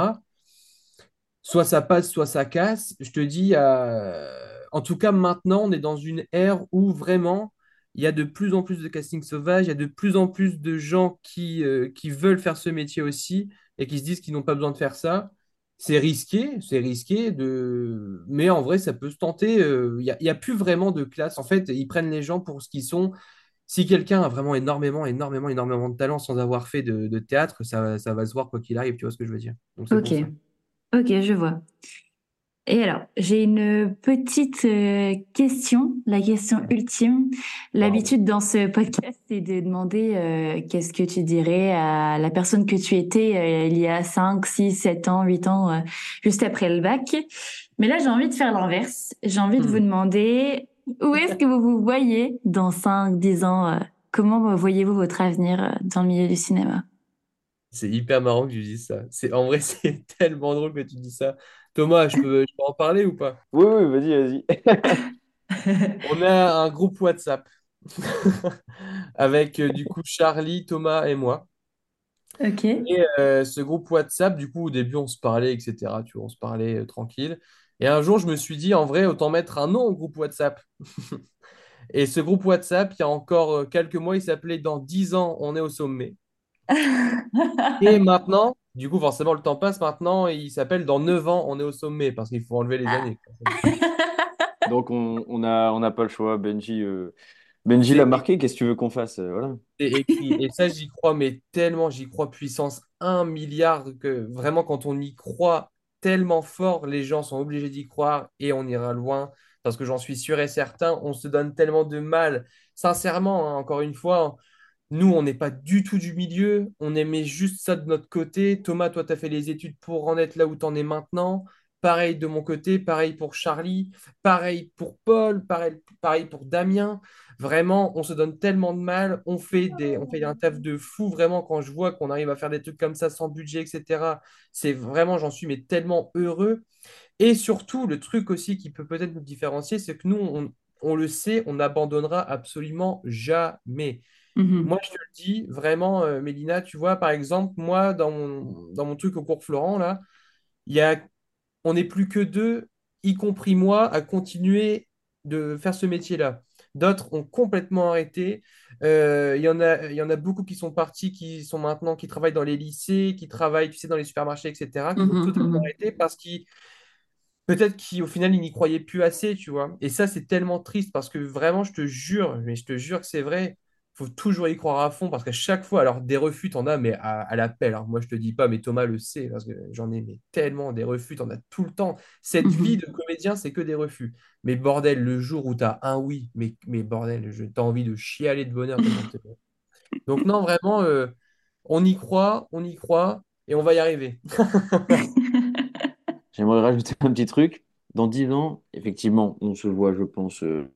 soit ça passe, soit ça casse. Je te dis, euh, en tout cas, maintenant, on est dans une ère où vraiment, il y a de plus en plus de casting sauvage, il y a de plus en plus de gens qui, euh, qui veulent faire ce métier aussi et qui se disent qu'ils n'ont pas besoin de faire ça. C'est risqué, c'est risqué, de... mais en vrai, ça peut se tenter. euh, Il n'y a, il y a plus vraiment de classe. En fait, ils prennent les gens pour ce qu'ils sont. Si quelqu'un a vraiment énormément, énormément, énormément de talent sans avoir fait de, de théâtre, ça, ça va se voir quoi qu'il arrive, tu vois ce que je veux dire. Donc Ok, ok, je vois. Et alors, j'ai une petite euh, question, la question ultime. L'habitude dans ce podcast, c'est de demander euh, qu'est-ce que tu dirais à la personne que tu étais euh, il y a 5, 6, 7 ans, 8 ans, euh, juste après le bac. Mais là, j'ai envie de faire l'inverse. J'ai envie de vous Hmm. demander où est-ce que vous vous voyez dans 5, 10 ans Comment voyez-vous votre avenir dans le milieu du cinéma? C'est hyper marrant que tu dises ça. C'est, en vrai, <laughs> c'est tellement drôle que tu dis ça. Thomas, je peux, je peux en parler ou pas? Oui, oui, vas-y, vas-y. <laughs> On a un groupe WhatsApp <laughs> avec euh, du coup Charlie, Thomas et moi. Ok. Et euh, ce groupe WhatsApp, du coup, au début, on se parlait, etc. Tu vois, on se parlait euh, tranquille. Et un jour, je me suis dit, en vrai, autant mettre un nom au groupe WhatsApp. <laughs> Et ce groupe WhatsApp, il y a encore quelques mois, il s'appelait Dans 10 ans, on est au sommet. Et maintenant, du coup, forcément, le temps passe maintenant, et il s'appelle Dans 9 ans, on est au sommet, parce qu'il faut enlever les années. quoi. <laughs> Donc, on on a, on n'a pas le choix. Benji, euh, Benji l'a marqué. Qu'est-ce que tu veux qu'on fasse? Euh, Voilà. écrit. Et ça, j'y crois, mais tellement, j'y crois puissance un milliard que vraiment, quand on y croit tellement fort, les gens sont obligés d'y croire et on ira loin. Parce que j'en suis sûr et certain, on se donne tellement de mal. Sincèrement, hein, encore une fois, nous, on n'est pas du tout du milieu. On aimait juste ça de notre côté. Thomas, toi, tu as fait les études pour en être là où tu en es maintenant. Pareil de mon côté, pareil pour Charlie, pareil pour Paul, pareil, pareil pour Damien. Vraiment, on se donne tellement de mal. On fait des, on fait un taf de fou, vraiment, quand je vois qu'on arrive à faire des trucs comme ça sans budget, etc. C'est vraiment, j'en suis mais tellement heureux. Et surtout, le truc aussi qui peut peut-être nous différencier, c'est que nous, on, on le sait, on n'abandonnera absolument jamais. Moi, Mhm. je te le dis, vraiment, euh, Mélina, tu vois, par exemple, moi, dans mon, dans mon truc au cours Florent, là, y a, on n'est plus que deux, y compris moi, à continuer de faire ce métier-là. D'autres ont complètement arrêté. Euh, Il y en a, y en a beaucoup qui sont partis, qui sont maintenant, qui travaillent dans les lycées, qui travaillent, tu sais, dans les supermarchés, etc., qui ont Mhm, totalement mhm. arrêté parce qu'ils Peut-être qu'au final, ils n'y croyaient plus assez, tu vois. Et ça, c'est tellement triste parce que vraiment, je te jure, mais je te jure que c'est vrai, faut toujours y croire à fond parce qu'à chaque fois, alors des refus, t'en as, mais à, à l'appel. Alors moi, je te dis pas, mais Thomas le sait parce que j'en ai mais tellement des refus, t'en as tout le temps. Cette vie Mhm. de comédien, c'est que des refus. Mais bordel, le jour où t'as un oui, mais, mais bordel, je- t'as envie de chialer de bonheur. Donc non, vraiment, euh, on y croit, on y croit et on va y arriver. <laughs> J'aimerais rajouter un petit truc. Dans 10 ans, effectivement, on se voit, je pense, euh,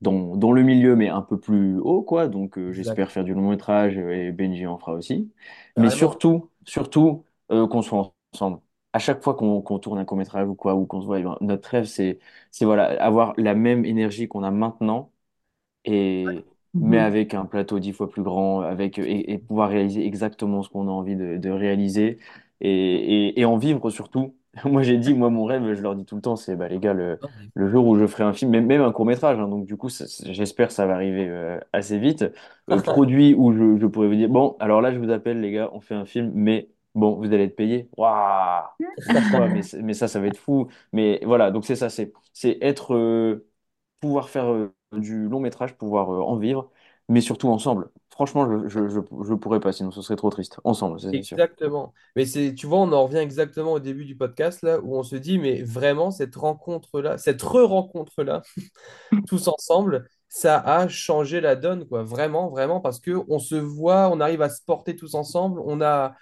dans, dans le milieu, mais un peu plus haut, quoi. Donc, euh, j'espère faire du long métrage et Benji en fera aussi. Mais surtout, surtout, euh, qu'on soit ensemble. À chaque fois qu'on qu'on tourne un court métrage ou quoi, ou qu'on se voit, eh ben, notre rêve, c'est, c'est voilà, avoir la même énergie qu'on a maintenant mais Mhm. avec un plateau dix fois plus grand, avec, et, et pouvoir réaliser exactement ce qu'on a envie de, de réaliser et, et, et en vivre surtout. <laughs> Moi, j'ai dit, moi, mon rêve, je leur dis tout le temps, c'est bah, les gars, le, jour où je ferai un film, même, même un court-métrage, hein, donc du coup, ça- ça- j'espère que ça va arriver euh, assez vite. Euh, produit où je, je pourrais vous dire, bon, alors là, je vous appelle, les gars, on fait un film, mais bon, vous allez être payés. Waouh! Mais, c'est- mais ça, ça va être fou. Mais voilà, donc c'est ça, c'est c'est être, euh, pouvoir faire euh, du long métrage, pouvoir euh, en vivre, mais surtout ensemble. Franchement, je, je pourrais pas, sinon ce serait trop triste. Ensemble, c'est sûr. Exactement. Mais c'est, tu vois, on en revient exactement au début du podcast là, où on se dit, mais vraiment, cette rencontre-là, cette re-rencontre-là, <laughs> tous ensemble, ça a changé la donne, quoi. Vraiment, vraiment, parce que on se voit, on arrive à se porter tous ensemble, on a,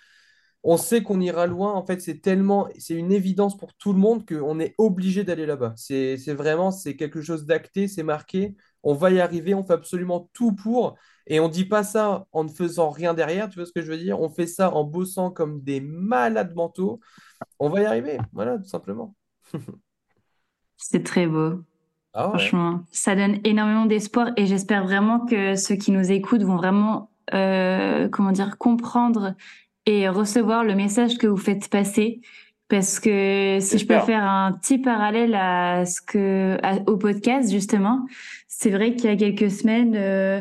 on sait qu'on ira loin. En fait, c'est tellement, c'est une évidence pour tout le monde qu'on est obligé d'aller là-bas. C'est, c'est vraiment, c'est quelque chose d'acté, c'est marqué. On va y arriver, on fait absolument tout pour. Et on dit pas ça en ne faisant rien derrière, tu vois ce que je veux dire? On fait ça en bossant comme des malades mentaux. On va y arriver, voilà, tout simplement. <laughs> C'est très beau. Ah ouais. Franchement, ça donne énormément d'espoir et j'espère vraiment que ceux qui nous écoutent vont vraiment, euh, comment dire, comprendre et recevoir le message que vous faites passer. Parce que si je peux faire un petit parallèle à ce que, à- au podcast, justement, c'est vrai qu'il y a quelques semaines, euh,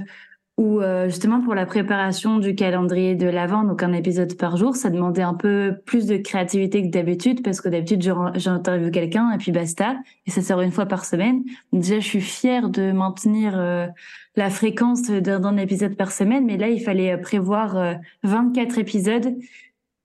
où euh, justement pour la préparation du calendrier de l'Avent, donc un épisode par jour, ça demandait un peu plus de créativité que d'habitude parce que d'habitude j'interviewe quelqu'un et puis basta et ça sort une fois par semaine. Déjà je suis fière de maintenir euh, la fréquence d'un d'un épisode par semaine, mais là il fallait euh, prévoir euh, 24 épisodes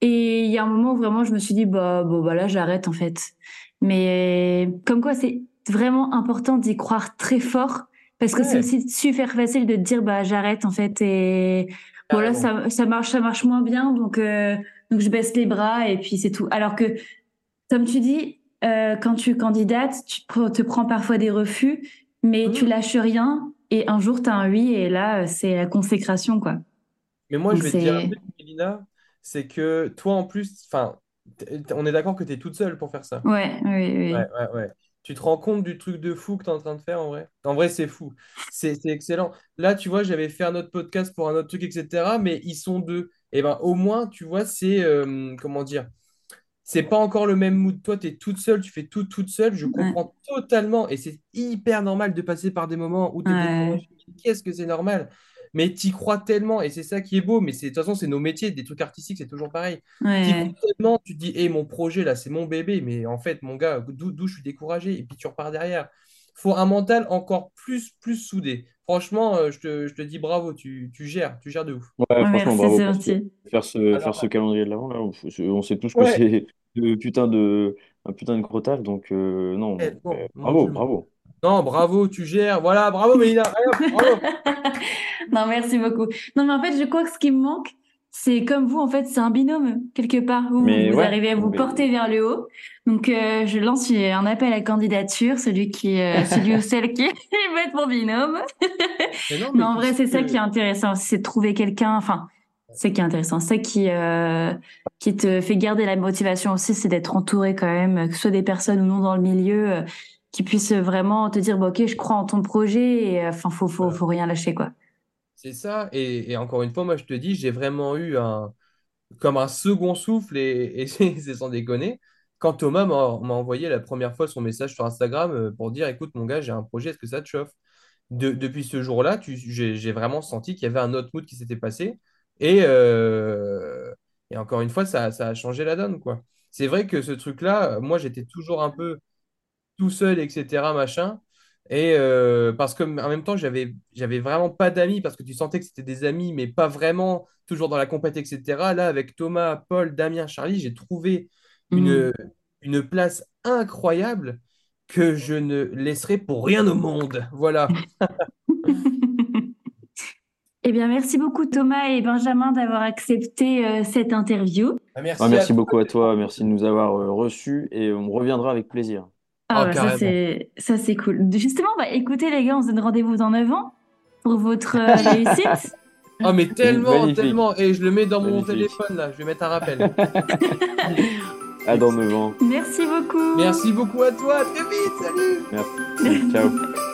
et il y a un moment où vraiment je me suis dit bah bon bah là j'arrête en fait. Mais comme quoi c'est vraiment important d'y croire très fort parce que c'est aussi super facile de te dire bah j'arrête en fait et voilà Carrément. ça ça marche ça marche moins bien donc euh, donc je baisse les bras et puis c'est tout. Alors que comme tu dis euh, quand tu candidates tu te, prends parfois des refus mais Mhm. tu lâches rien et un jour tu as un oui et là euh, c'est la consécration quoi. Mais moi, je vais te dire un c'est truc, Mélina, c'est que toi, en plus, enfin, on est d'accord que tu es toute seule pour faire ça. ouais oui oui. Ouais, ouais, ouais. Tu te rends compte du truc de fou que tu es en train de faire en vrai? En vrai, c'est fou. C'est c'est excellent. Là, tu vois, j'avais fait un autre podcast pour un autre truc, etc. Mais ils sont deux. Et ben, au moins, tu vois, c'est. euh, comment dire? C'est pas encore le même mood. Toi, tu es toute seule, tu fais tout toute seule. Je Ouais. comprends totalement. Et c'est hyper normal de passer par des moments où tu es. Qu'est-ce que c'est normal? Mais tu crois tellement. Et c'est ça qui est beau. Mais c'est- de toute façon, c'est nos métiers. Des trucs artistiques, c'est toujours pareil. Tu Ouais. crois tellement, tu te dis, hé, mon projet là, c'est mon bébé. Mais en fait, mon gars, d'où je suis découragé. Et puis tu repars derrière. faut un mental encore plus, plus soudé. Franchement, euh, je te, je te dis bravo. Tu, tu gères. Tu gères de ouf. Ouais, Ouais, franchement, merci, bravo ce- faire ce, faire ce calendrier de l'avant, là. On, on sait tous que ouais. c'est <laughs> de putain de, un putain de gros taf, donc euh, non, Eh, bon, euh, mon bravo, bravo. Non, bravo, tu gères. Voilà, bravo, Mélina. Bravo. <laughs> Non, merci beaucoup. Non, mais en fait, je crois que ce qui me manque, c'est comme vous, en fait, c'est un binôme, quelque part, où Mais vous ouais, arrivez à vous mais- porter vers le haut. Donc, euh, je lance un appel à candidature, celui qui, euh, <laughs> celui ou celle qui <laughs> veut être mon binôme. Mais non, Mais mais en vrai, c'est ça qui est intéressant, c'est de trouver quelqu'un, enfin, c'est ça qui est intéressant, c'est ça qui, euh, qui te fait garder la motivation aussi, c'est d'être entouré quand même, que ce soit des personnes ou non dans le milieu, euh, qui puissent vraiment te dire, bon, ok, je crois en ton projet, et euh, enfin, faut, faut, faut rien lâcher, quoi. C'est ça. Et, et encore une fois, moi, je te dis, j'ai vraiment eu un, comme un second souffle, et, et <laughs> c'est sans déconner, quand Thomas m'a envoyé la première fois son message sur Instagram euh, pour dire, écoute, mon gars, j'ai un projet, est-ce que ça te chauffe? De- depuis ce jour-là, j'ai vraiment senti qu'il y avait un autre mood qui s'était passé. Et, euh, et encore une fois, ça, ça a changé la donne, quoi. C'est vrai que ce truc-là, moi, j'étais toujours un peu tout seul, etc., machin. Et euh, parce que en même temps, j'avais, j'avais vraiment pas d'amis parce que tu sentais que c'était des amis, mais pas vraiment, toujours dans la compète, etc. Là, avec Thomas, Paul, Damien, Charlie, j'ai trouvé Mm. une, une place incroyable que je ne laisserai pour rien au monde. Voilà. <laughs> Eh bien, merci beaucoup Thomas et Benjamin d'avoir accepté euh, cette interview. Merci, Ah, merci à beaucoup à toi, merci de nous avoir euh, reçus et on reviendra avec plaisir. Ah Oh, bah, ça c'est ça c'est cool. Justement, bah écoutez les gars, on se donne rendez-vous dans 9 ans pour votre euh, <laughs> réussite. Oh, mais tellement, Magnifique. tellement. Et je le mets dans mon Magnifique. téléphone, là. Je vais mettre un rappel. <laughs> À dans 9 ans. Merci beaucoup. Merci beaucoup à toi. À très vite. Salut. Merci. Ciao. <laughs>